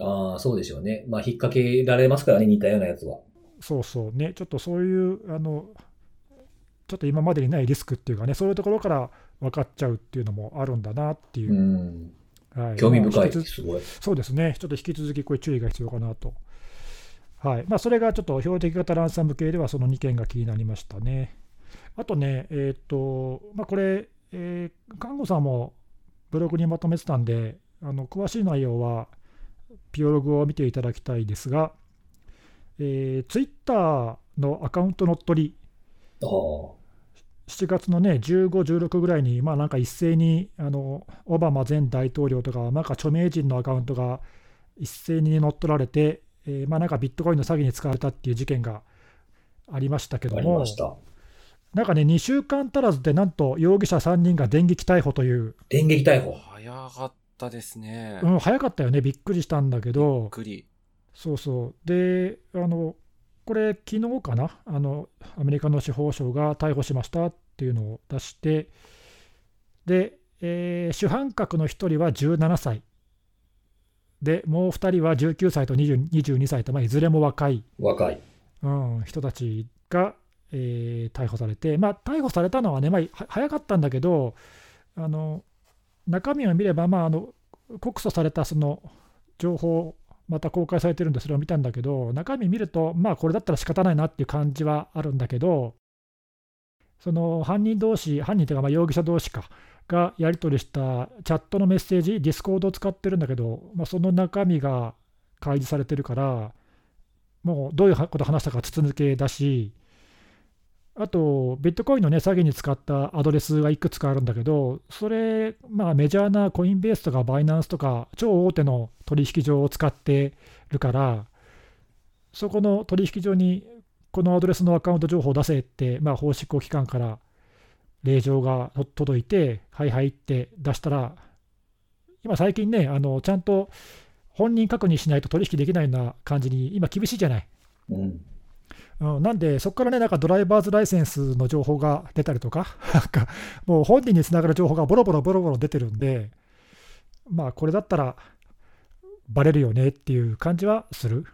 ああ、そうでしょうね。まあ、引っ掛けられますからね、似たようなやつは。そうそうね、ちょっとそういう、あのちょっと今までにないリスクっていうかね、そういうところから分かっちゃうっていうのもあるんだなっていうう。ん。はい興味深い。すごい。そうですね、ちょっと引き続きこれ注意が必要かなと。はいまあ、それがちょっと標的型ランサム系ではその2件が気になりましたね。あとね、えっ、と、まあ、これ、えー、看護さんもブログにまとめてたんで、あの詳しい内容はピオログを見ていただきたいですが、えー、ツイッターのアカウント乗っ取り。7月のね、15、16ぐらいに、まあなんか一斉にあのオバマ前大統領とか、なんか著名人のアカウントが一斉に乗っ取られて、えーまあなんかビットコインの詐欺に使われたっていう事件がありましたけどもありま、した。なんかね、2週間足らずで、なんと容疑者3人が電撃逮捕という、電撃逮捕。早かったですね。うん、早かったよね、びっくりしたんだけびっど、くり。そうそう、で、あのこれ、昨日かな？あの、アメリカの司法省が逮捕しましたっていうのを出して、で、えー主犯格の1人は17歳、で、もう2人は19歳と20 22歳と、まあ、いずれも若い、若い。うん、人たちが、えー逮捕されて、まあ、逮捕されたのはね、まあ、は早かったんだけど、あの中身を見れば、まあ、あの告訴されたその情報、また公開されてるんで、それを見たんだけど、中身見ると、まあ、これだったら仕方ないなっていう感じはあるんだけど、その犯人同士、犯人というか、まあ容疑者同士か、がやり取りしたチャットのメッセージ、ディスコードを使ってるんだけど、まあ、その中身が開示されてるから、もうどういうこと話したか筒抜けだし、あと、ビットコインの、ね、詐欺に使ったアドレスがいくつかあるんだけど、それ、まあ、メジャーなコインベースとかバイナンスとか、超大手の取引所を使ってるから、そこの取引所にこのアドレスのアカウント情報を出せって、まあ、法執行機関から令状が届いて、はいはいって出したら、今最近ね、あのちゃんと本人確認しないと取引できないような感じに、今厳しいじゃない。うん。うん、なんで、そこからね、なんかドライバーズライセンスの情報が出たりとか、なんかもう本人につながる情報がボロボロボロボロ出てるんで、まあ、これだったらバレるよねっていう感じはする。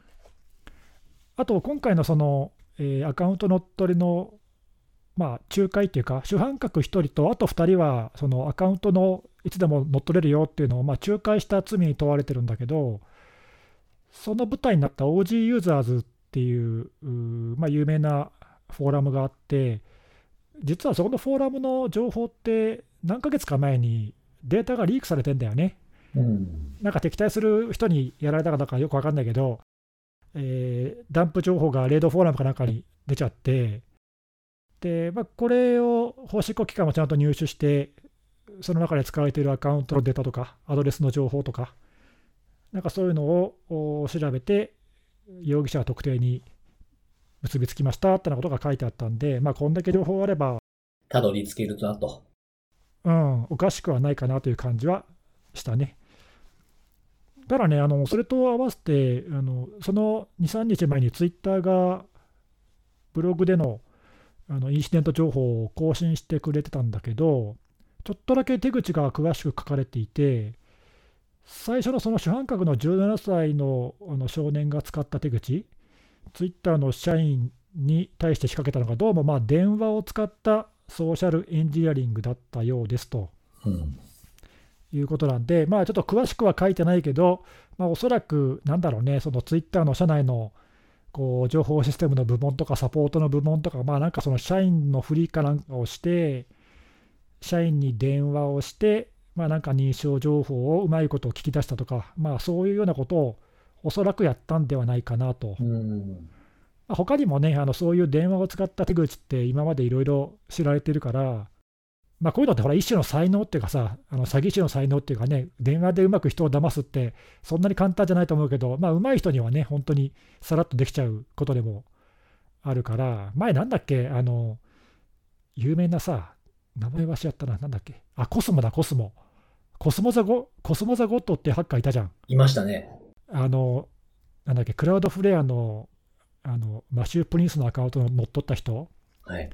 あと、今回のその、えーアカウント乗っ取りの、まあ、仲介っていうか、主犯格1人と、あと2人は、そのアカウントのいつでも乗っ取れるよっていうのを、まあ、仲介した罪に問われてるんだけど、その舞台になった OG ユーザーズっていう、まあ、有名なフォーラムがあって、実はそこのフォーラムの情報って、何ヶ月か前にデータがリークされてんだよね。うん。なんか敵対する人にやられたかどうかよく分かんないけど、えーダンプ情報がレードフォーラムかなんかに出ちゃって、でまあ、これを法執行機関もちゃんと入手して、その中で使われているアカウントのデータとか、アドレスの情報とか、なんかそういうのをお調べて、容疑者は特定に結びつきましたってなことが書いてあったんで、まあ、こんだけ情報あれば、たどり着けるなと。うん、おかしくはないかなという感じはしたね。ただね、あのそれと合わせて、あのその2、3日前にツイッターがブログでのあのインシデント情報を更新してくれてたんだけど、ちょっとだけ手口が詳しく書かれていて、最初のその主犯格の17歳のあの少年が使った手口、ツイッターの社員に対して仕掛けたのが、どうもまあ電話を使ったソーシャルエンジニアリングだったようですとうん。いうことなんで、まあ、ちょっと詳しくは書いてないけど、まあ、おそらく、なんだろうね、そのツイッターの社内のこう情報システムの部門とか、サポートの部門とか、まあ、なんかその社員のフリーかなんかをして、社員に電話をして、まあ、なんか認証情報をうまいことを聞き出したとか、まあ、そういうようなことをおそらくやったんではないかなと。うん。まあ他にもね、あのそういう電話を使った手口って今までいろいろ知られてるから、まあ、こういうのってほら一種の才能っていうかさ、あの詐欺師の才能っていうかね、電話でうまく人を騙すって、そんなに簡単じゃないと思うけど、まあ、上手い人にはね、本当にさらっとできちゃうことでもあるから、前なんだっけ、あの、有名なさ、名前はしちゃったな、なんだっけ、あ、コスモだ、コスモ。コスモザゴ、コスモザゴットってハッカーいたじゃん。いましたね。あの、なんだっけ、クラウドフレアのあのマシュー・プリンスのアカウントを乗っ取った人、はい。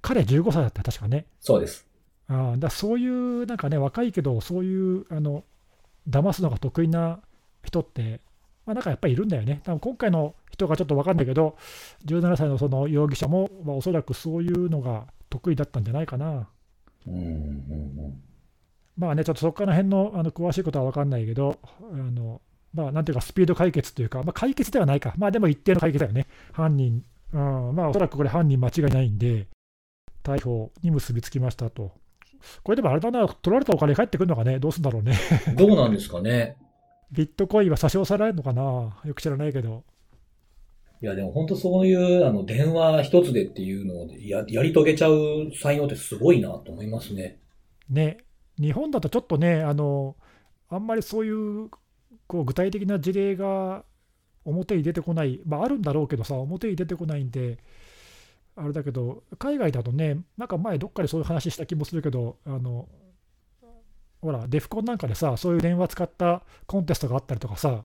彼15歳だった、確かね。そうです。あーだそういう、なんかね、若いけど、そういう、あの、騙すのが得意な人って、まあ、なんかやっぱりいるんだよね。多分今回の人がちょっと分かんないけど、17歳のその容疑者も、まあ、おそらくそういうのが得意だったんじゃないかな。うん。うん。まあね、ちょっとそこら辺のあの詳しいことは分かんないけど、あのまあ、なんていうか、スピード解決というか、まあ、解決ではないか、まあでも一定の解決だよね、犯人、うん、まあおそらくこれ、犯人間違いないんで、逮捕に結びつきましたと。これでもあれだな、取られたお金返ってくるのかね、どうするんだろうね。うん。どうなんですかね。ビットコインは差し押さえられるのかな、よく知らないけど。いや、でも本当そういう、あの、電話一つでっていうのをややり遂げちゃう才能ってすごいなと思いますね。ね、日本だとちょっとね、あのあんまりそういうこう具体的な事例が表に出てこない、まあ、あるんだろうけどさ、表に出てこないんで、あれだけど、海外だとね、なんか前、どっかでそういう話した気もするけど、あのほら、デフコンなんかでさ、そういう電話使ったコンテストがあったりとかさ、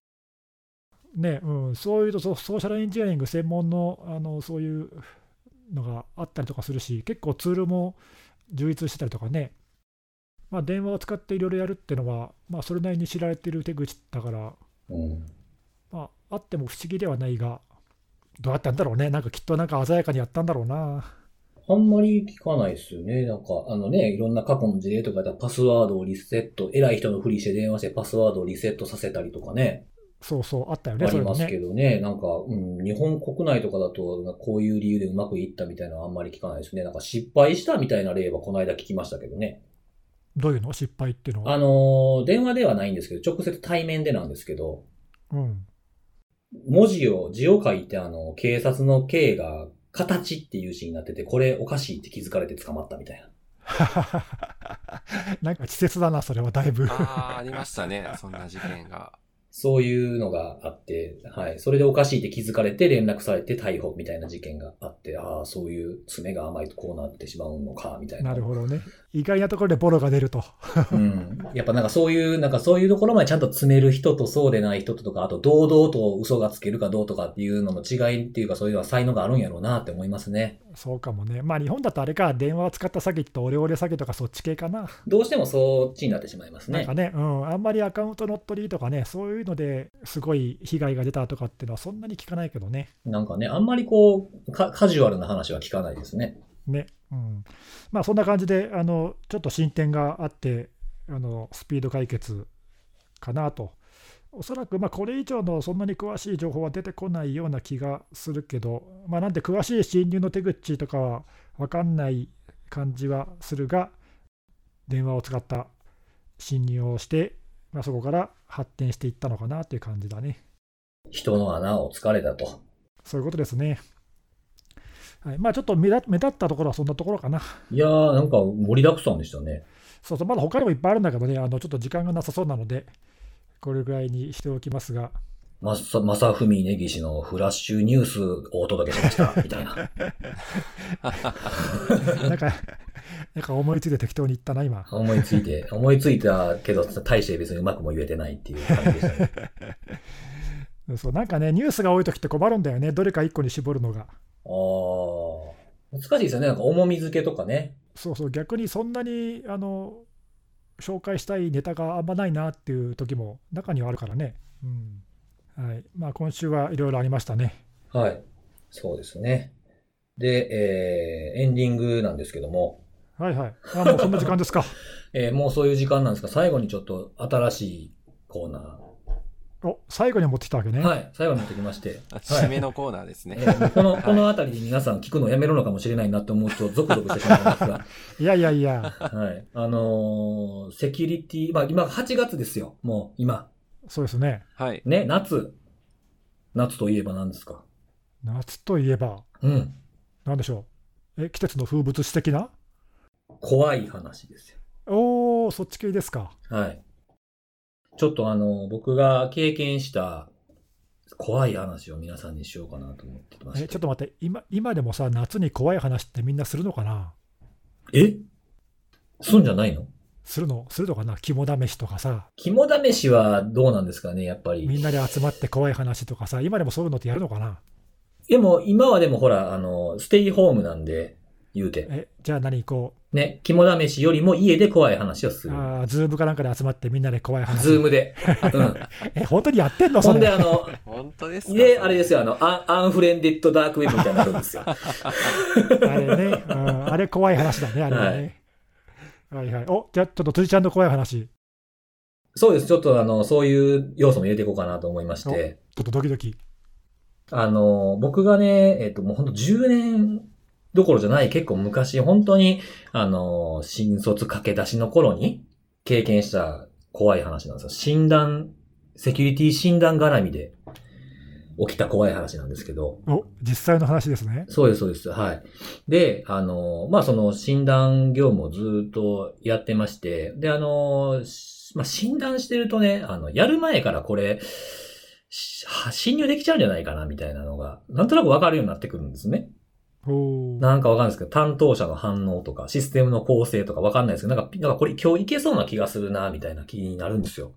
ねうん、そういうとソーシャルエンジニアリング専門のあのそういうのがあったりとかするし、結構ツールも充実してたりとかね、まあ、電話を使っていろいろやるっていうのは、まあ、それなりに知られてる手口だから、うん。まあ、あっても不思議ではないが、どうやったんだろうね、なんかきっとなんか鮮やかにやったんだろうな。あんまり聞かないですよね。なんか、あのね、いろんな過去の事例とかだパスワードをリセット、偉い人のふりして電話してパスワードをリセットさせたりとかね、そうそう、あったよね、あります。けどね、なんか、うん、日本国内とかだと、こういう理由でうまくいったみたいなのはあんまり聞かないですね。なんか失敗したみたいな例はこの間聞きましたけどね。どういうの？失敗っていうのは？あのー電話ではないんですけど、直接対面でなんですけど、うん。文字を、字を書いてあの、警察の K が形っていう字になってて、これおかしいって気づかれて捕まったみたいな。なんか稚拙だな、それはだいぶ。ああ、ありましたね。そんな事件が。そういうのがあって、はい。それでおかしいって気づかれて連絡されて逮捕みたいな事件があって、ああ、そういう爪が甘いとこうなってしまうのか、みたいな。なるほどね。意外なところでボロが出ると。うん。やっぱなんかそういう、なんかそういうところまでちゃんと詰める人とそうでない人ととか、あと堂々と嘘がつけるかどうとかっていうのの違いっていうかそういうのは才能があるんやろうなって思いますね。そうかもね。まあ日本だとあれか、電話を使った詐欺とオレオレ詐欺とかそっち系かな。どうしてもそっちになってしまいますねなんか。ね、うん、あんまりアカウント乗っ取りとかね、そういうのですごい被害が出たとかっていうのはそんなに聞かないけどね。なんかね、あんまりこう、カカジュアルな話は聞かないですね。ね。うん。まあそんな感じで、あの、ちょっと進展があって、あの、スピード解決かなと。おそらく、まあ、これ以上のそんなに詳しい情報は出てこないような気がするけど、まあ、なんで詳しい侵入の手口とかは分かんない感じはするが、電話を使った侵入をして、まあ、そこから発展していったのかなという感じだね。人の穴を突かれたと。そういうことですね。はい、まあちょっと目立目立ったところはそんなところかな。いやー、なんか盛りだくさんでしたね。そうそう、まだ他にもいっぱいあるんだけどね、あのちょっと時間がなさそうなので、これぐらいにしておきますが、まさ、まさふみねぎしのフラッシュニュースをお届けしました。みたいな。なんか、なんか思いついて適当に言ったな、今。思いついて、思いついたけど、大して別にうまくも言えてないっていう感じでしたね。そうなんかね、ニュースが多いときって困るんだよね、どれか一個に絞るのが。ああ、難しいですよね。なんか重み付けとかね。そうそう、逆にそんなにあの紹介したいネタがあんまないなっていう時も中にはあるからね。うんはいまあ、今週はいろいろありましたね。はい。そうですね。で、えー、エンディングなんですけども、はいはい。あもうそんな時間ですか。えーもうそういう時間なんですが、最後にちょっと新しいコーナお最後に持ってきたわけね。ー。はい。最後に持ってきまして。締めのコーナーですね。えーもうこの、このあたりで皆さん聞くのやめるのかもしれないなって思うと、ゾクゾクしてしまいますが、いやいやいや、はい。あのーセキュリティ、まあ今8月ですよ。もう今。そうですね。はい。ね、夏。夏といえば何ですか？夏といえば、うん。なんでしょう。え、季節の風物詩的な？怖い話ですよ。おー、そっち系ですか。はい。ちょっとあの、僕が経験した怖い話を皆さんにしようかなと思ってまして。え、ちょっと待って、今今でもさ、夏に怖い話ってみんなするのかな？え？すんじゃないの？するの？するのかな？肝試しとかさ、肝試しはどうなんですかね、やっぱり。みんなで集まって怖い話とかさ、今でもそういうのってやるのかな？でも、今はでもほら、あの、ステイホームなんで、言うて。え、じゃあ何こね、肝試しよりも家で怖い話をすう、る。あー Zoom かなんかで集まってみんなで怖い話。 Zoom で。うん。え、本当にやってんの？そほんで、れ。あの、本当ですか？で、あれですよ、あの、アンアンフレンデッドダークウェブみたいになるんですよ。あれね、うん、あれ怖い話だね、あれはね。はい、はいお、じゃあちょっと辻ちゃんの怖い話、そうです。ちょっとあの、そういう要素も入れていこうかなと思いまして。ちょっとドキドキ。あの、僕がね、えっ、と、もう本当10年どころじゃない、結構昔、本当に、あの、新卒駆け出しの頃に経験した怖い話なんですよ。診断、セキュリティ診断絡みで起きた怖い話なんですけど。お、実際の話ですね。そうです、そうです。はい。で、あの、まあ、その診断業務をずっとやってまして、で、あの、しまあ、診断してるとね、あの、やる前からこれ、侵入できちゃうんじゃないかな、みたいなのが、なんとなくわかるようになってくるんですね。なんかわかんないですけど、担当者の反応とか、システムの構成とかわかんないですけど、なんか、なんかこれ今日いけそうな気がするな、みたいな気になるんですよ。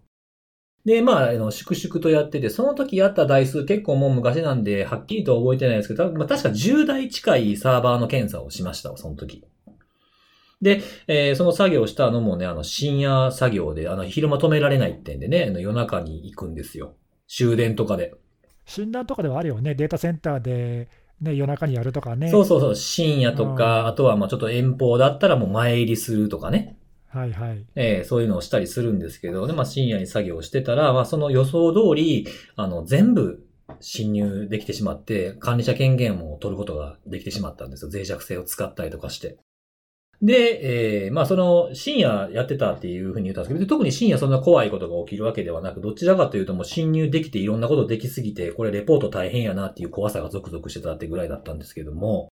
で、まあ、あの、粛々とやってて、その時やった台数結構もう昔なんで、はっきりとは覚えてないですけど、まあ、確か10台近いサーバーの検査をしましたわ、その時。で、えーその作業をしたのもね、あの、深夜作業で、あの、昼間止められないってんでね、あの夜中に行くんですよ。終電とかで。診断とかではあるよね、データセンターでね、夜中にやるとかね。そうそうそう、深夜とか、うんあとはまあちょっと遠方だったらもう前入りするとかね。はいはい。えーそういうのをしたりするんですけど、で、まあ深夜に作業をしてたら、まあその予想通り、あの、全部侵入できてしまって、管理者権限を取ることができてしまったんですよ。脆弱性を使ったりとかして。で、えーまあその深夜やってたっていうふうに言ったんですけど、特に深夜そんな怖いことが起きるわけではなく、どちらかというともう侵入できていろんなことできすぎて、これレポート大変やなっていう怖さがゾクゾクしてたってぐらいだったんですけども、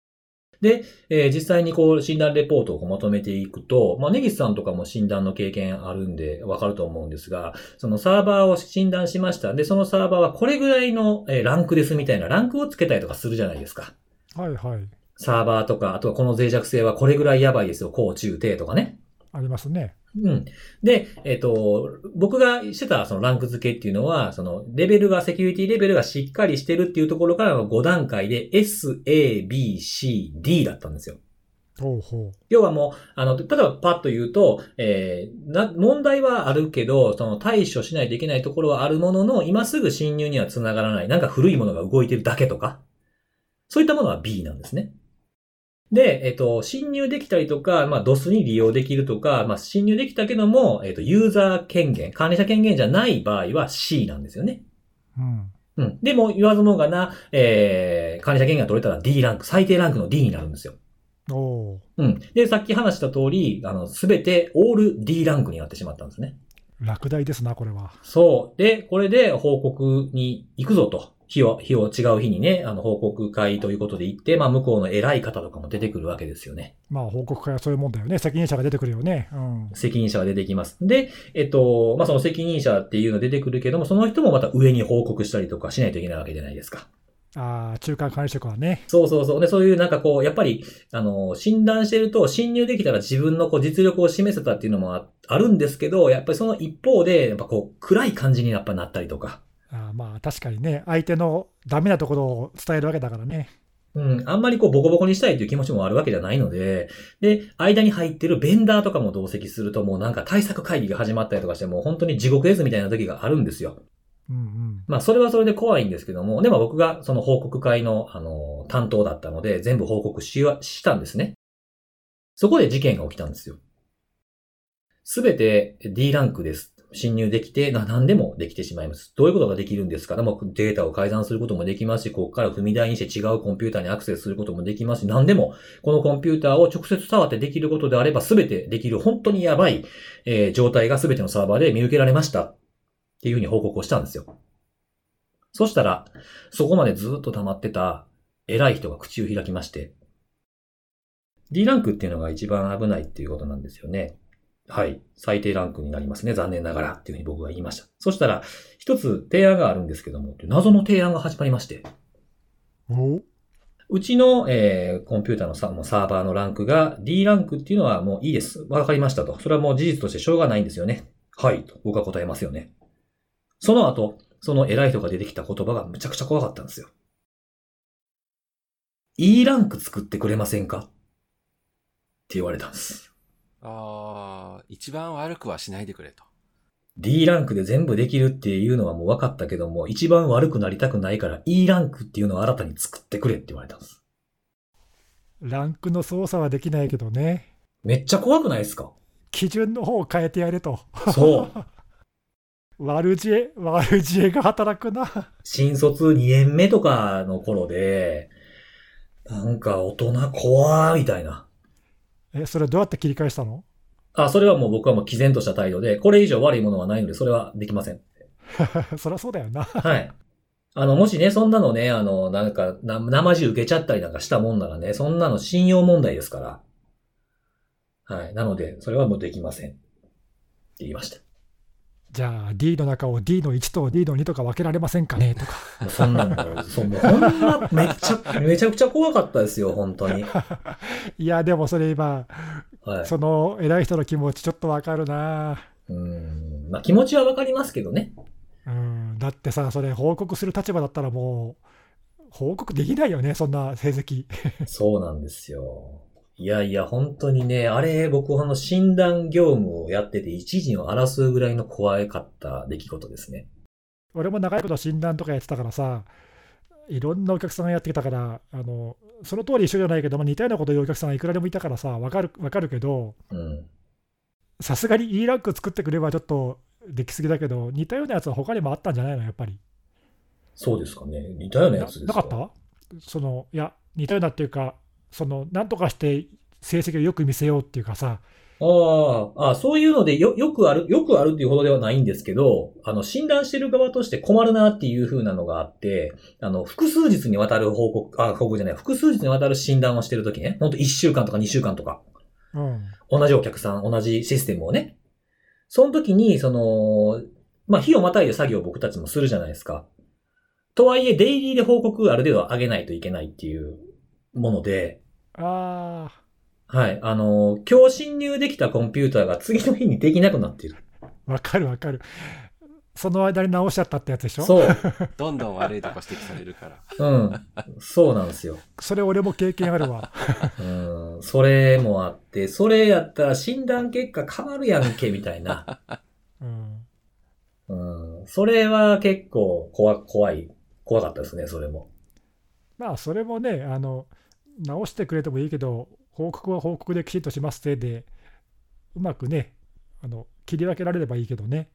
で、えー実際にこう診断レポートをまとめていくと、まあ、ネギスさんとかも診断の経験あるんでわかると思うんですが、そのサーバーを診断しました。で、そのサーバーはこれぐらいのえーランクですみたいなランクをつけたりとかするじゃないですか。はいはい。サーバーとか、あとはこの脆弱性はこれぐらいやばいですよ。高中低とかね。ありますね。うん。で、えっ、と、僕がしてたそのランク付けっていうのは、そのレベルが、セキュリティレベルがしっかりしてるっていうところからの5段階で S, A, B, C, D だったんですよ。ほうほ要はもう、あの、例えばパッと言うと、えーな、問題はあるけど、その対処しないといけないところはあるものの、今すぐ侵入には繋がらない、なんか古いものが動いてるだけとか、そういったものは B なんですね。で、えっ、と、侵入できたりとか、まあ、DOS に利用できるとか、まあ、侵入できたけども、えっ、と、ユーザー権限、管理者権限じゃない場合は C なんですよね。う。うん。うん。でも、言わずもがな、えー、管理者権限が取れたら D ランク、最低ランクの D になるんですよ。おーうん。で、さっき話した通り、あの、すべてオール D ランクになってしまったんですね。落第ですな、これは。そう。で、これで報告に行くぞと。日を、日を違う日にね、あの、報告会ということで行って、まあ、向こうの偉い方とかも出てくるわけですよね。まあ、報告会はそういうもんだよね。責任者が出てくるよね。うん。責任者が出てきます。で、えっと、まあ、その責任者っていうの出てくるけども、その人もまた上に報告したりとかしないといけないわけじゃないですか。ああ、中間管理職はね。そうそうそう。で、そういうなんかこう、やっぱり、あの、診断してると、侵入できたら自分のこう実力を示せたっていうのもああるんですけど、やっぱりその一方で、やっぱこう、暗い感じにやっぱなったりとか。あーまあ、確かにね、相手のダメなところを伝えるわけだからね。うん、あんまりこうボコボコにしたいという気持ちもあるわけじゃないので、で、間に入ってるベンダーとかも同席するともうなんか対策会議が始まったりとかしてもう本当に地獄絵図みたいな時があるんですよ。うんうん。まあそれはそれで怖いんですけども、でも僕がその報告会のあの担当だったので全部報告しはしたんですね。そこで事件が起きたんですよ。すべて D ランクです。侵入できて、な何でもできてしまいます。どういうことができるんですか？でもデータを改ざんすることもできますし、ここから踏み台にして違うコンピューターにアクセスすることもできますし、何でもこのコンピューターを直接触ってできることであれば全てできる本当にやばい、えー状態が全てのサーバーで見受けられました。っていうふうに報告をしたんですよ。そしたら、そこまでずっと溜まってた偉い人が口を開きまして、D ランクっていうのが一番危ないっていうことなんですよね。はい。最低ランクになりますね。残念ながらっていうふうに僕が言いました。そしたら、一つ提案があるんですけども、謎の提案が始まりまして、お？うちの、えーコンピューターのササーバーのランクが D ランクっていうのはもういいです。わかりましたと。それはもう事実としてしょうがないんですよね。はい。と僕は答えますよね。その後、その偉い人が出てきた言葉がむちゃくちゃ怖かったんですよ。E ランク作ってくれませんか？って言われたんです。ああ、一番悪くはしないでくれと。D ランクで全部できるっていうのはもう分かったけども、一番悪くなりたくないから E ランクっていうのを新たに作ってくれって言われたんです。ランクの操作はできないけどね。めっちゃ怖くないですか？基準の方を変えてやれと。そう。悪知恵、悪知恵が働くな。新卒2年目とかの頃で、なんか大人怖ーみたいな。え、それどうやって切り返したの？あ、それはもう僕はもう毅然とした態度で、これ以上悪いものはないので、それはできません。そりゃそうだよな。はい。あの、もしね、そんなのね、あの、なんか、な、生地受けちゃったりなんかしたもんならね、そんなの信用問題ですから。はい。なので、それはもうできません。って言いました。じゃあ D の中を D の1と D の2とか分けられませんかね？とか。そんなの、そんま、めっちゃ、めちゃくちゃ怖かったですよ、本当に。いや、でもそれ今、はい。その偉い人の気持ちちょっとわかるな。うん。まあ気持ちはわかりますけどね。うん、だってさ、それ報告する立場だったらもう、報告できないよね、そんな成績。そうなんですよ。いやいや、本当にね、あれ、僕、あの、診断業務をやってて、一時を争うぐらいの怖かった出来事ですね。俺も長いこと診断とかやってたからさ、いろんなお客さんがやってきたから、あのその通り一緒じゃないけど、まあ、似たようなこと言うお客さんがいくらでもいたからさ、分かるわかるけど、うん。さすがに E ランク作ってくればちょっとできすぎだけど、似たようなやつは他にもあったんじゃないの、やっぱり。そうですかね。似たようなやなつですなかった？そのいや、似たようなっていうか、そのなんとかして成績をよく見せようっていうかさ、ああ、あそういうのでよ、よくある、よくあるっていうほどではないんですけど、あの、診断してる側として困るなっていう風なのがあって、あの、複数日にわたる報告、あ、報告じゃない、複数日にわたる診断をしてるときね、ほんと1週間とか2週間とか、うん、同じお客さん、同じシステムをね。その時に、その、まあ、日をまたいで作業を僕たちもするじゃないですか。とはいえ、デイリーで報告ある程度上げないといけないっていうもので、あはい。あの、今日侵入できたコンピューターが次の日にできなくなっている。あ、わかるわかる。その間に直しちゃったってやつでしょ？そう。どんどん悪いとこ指摘されるから。うん。そうなんですよ。それ俺も経験あるわ。うん。それもあって、それやったら診断結果変わるやんけ、みたいな。うん、うん。それは結構怖、怖い、怖かったですね、それも。まあそれもねあの、直してくれてもいいけど、報告は報告できちんとしますってで、うまくねあの、切り分けられればいいけどね、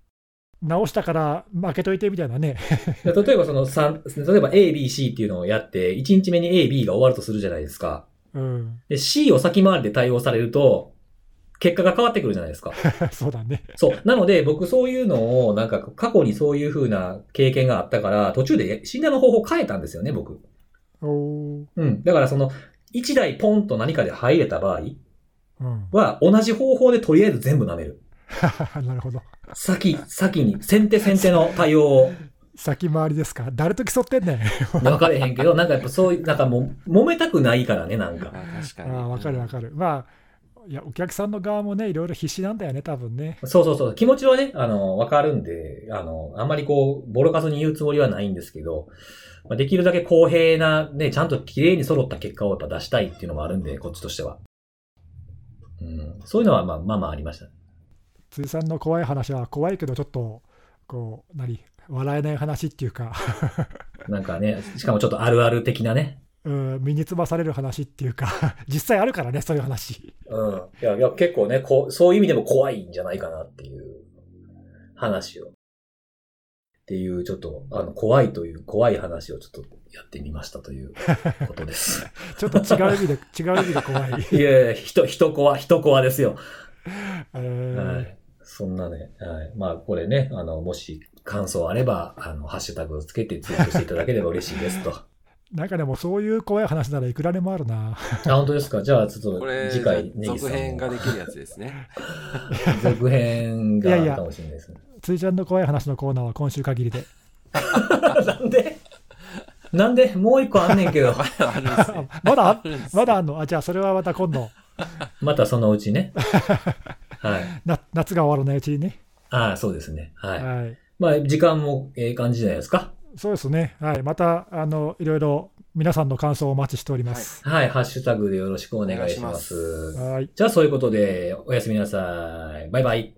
直したから負けといてみたいなね、で 例えばその三例えば A, B, C っていうのをやって、1日目に A, B が終わるとするじゃないですか。うん、で、C を先回りで対応されると、結果が変わってくるじゃないですか。そうだね。そう。なので、僕そういうのを、なんか過去にそういう風な経験があったから、途中で診断の方法を変えたんですよね、僕。うん。だからその、1台ポンと何かで入れた場合うん、は、同じ方法でとりあえず全部舐める。なるほど。先、先に、先手先手の対応を先回りですか、誰と競ってんねん。分かれへんけど、なんかやっぱそういう、なんかもう、揉めたくないからね、なんか。あ確かに。ああ、わかるわかる。まあ、いや、お客さんの側もね、いろいろ必死なんだよね、多分ね。そうそうそう。気持ちはね、あの、わかるんで、あの、あんまりこう、ボロカスに言うつもりはないんですけど、まあ、できるだけ公平な、ね、ちゃんと綺麗に揃った結果をやっぱ出したいっていうのもあるんで、こっちとしては。うん。そういうのは、まあ、まあまあありました。辻さんの怖い話は怖いけど、ちょっと、こう、何、笑えない話っていうか、なんかね、しかもちょっとあるある的なね。うん、身につまされる話っていうか、実際あるからね、そういう話。うん。いや、いや、結構ね、こう、そういう意味でも怖いんじゃないかなっていう話を。っていう、ちょっと、あの、怖いという、怖い話をちょっとやってみましたという ことです。ちょっと違う意味で、違う意味で怖い。いやいや、人、人コア、人コアですよ。えーはい。そんなね、はい。まあ、これね、あの、もし感想あれば、あの、ハッシュタグをつけてツイートしていただければ嬉しいですと。あ、なんかでもそういう怖い話ならいくらでもあるな。本当ですか？じゃあ、ちょっことれ、次回、ネギさん続編がもできるやつですね。続編があるかもしれないですね。辻ちゃんの怖い話のコーナーは今週限りで。なんで？なんで？もう一個あんねんけど。ま だあるんですね。まだあるんですねまだあんの？あ、じゃあそれはまた今度、またそのうちね。はい。な夏が終わらないうちにね。ああ、そうですね。はい。はい。まあ、時間もええ感じじゃないですか？そうですね。はい。また、あの、いろいろ皆さんの感想をお待ちしております。はい。ハッシュタグでよろしくお願いします。はい。じゃあ、そういうことで、おやすみなさい。バイバイ。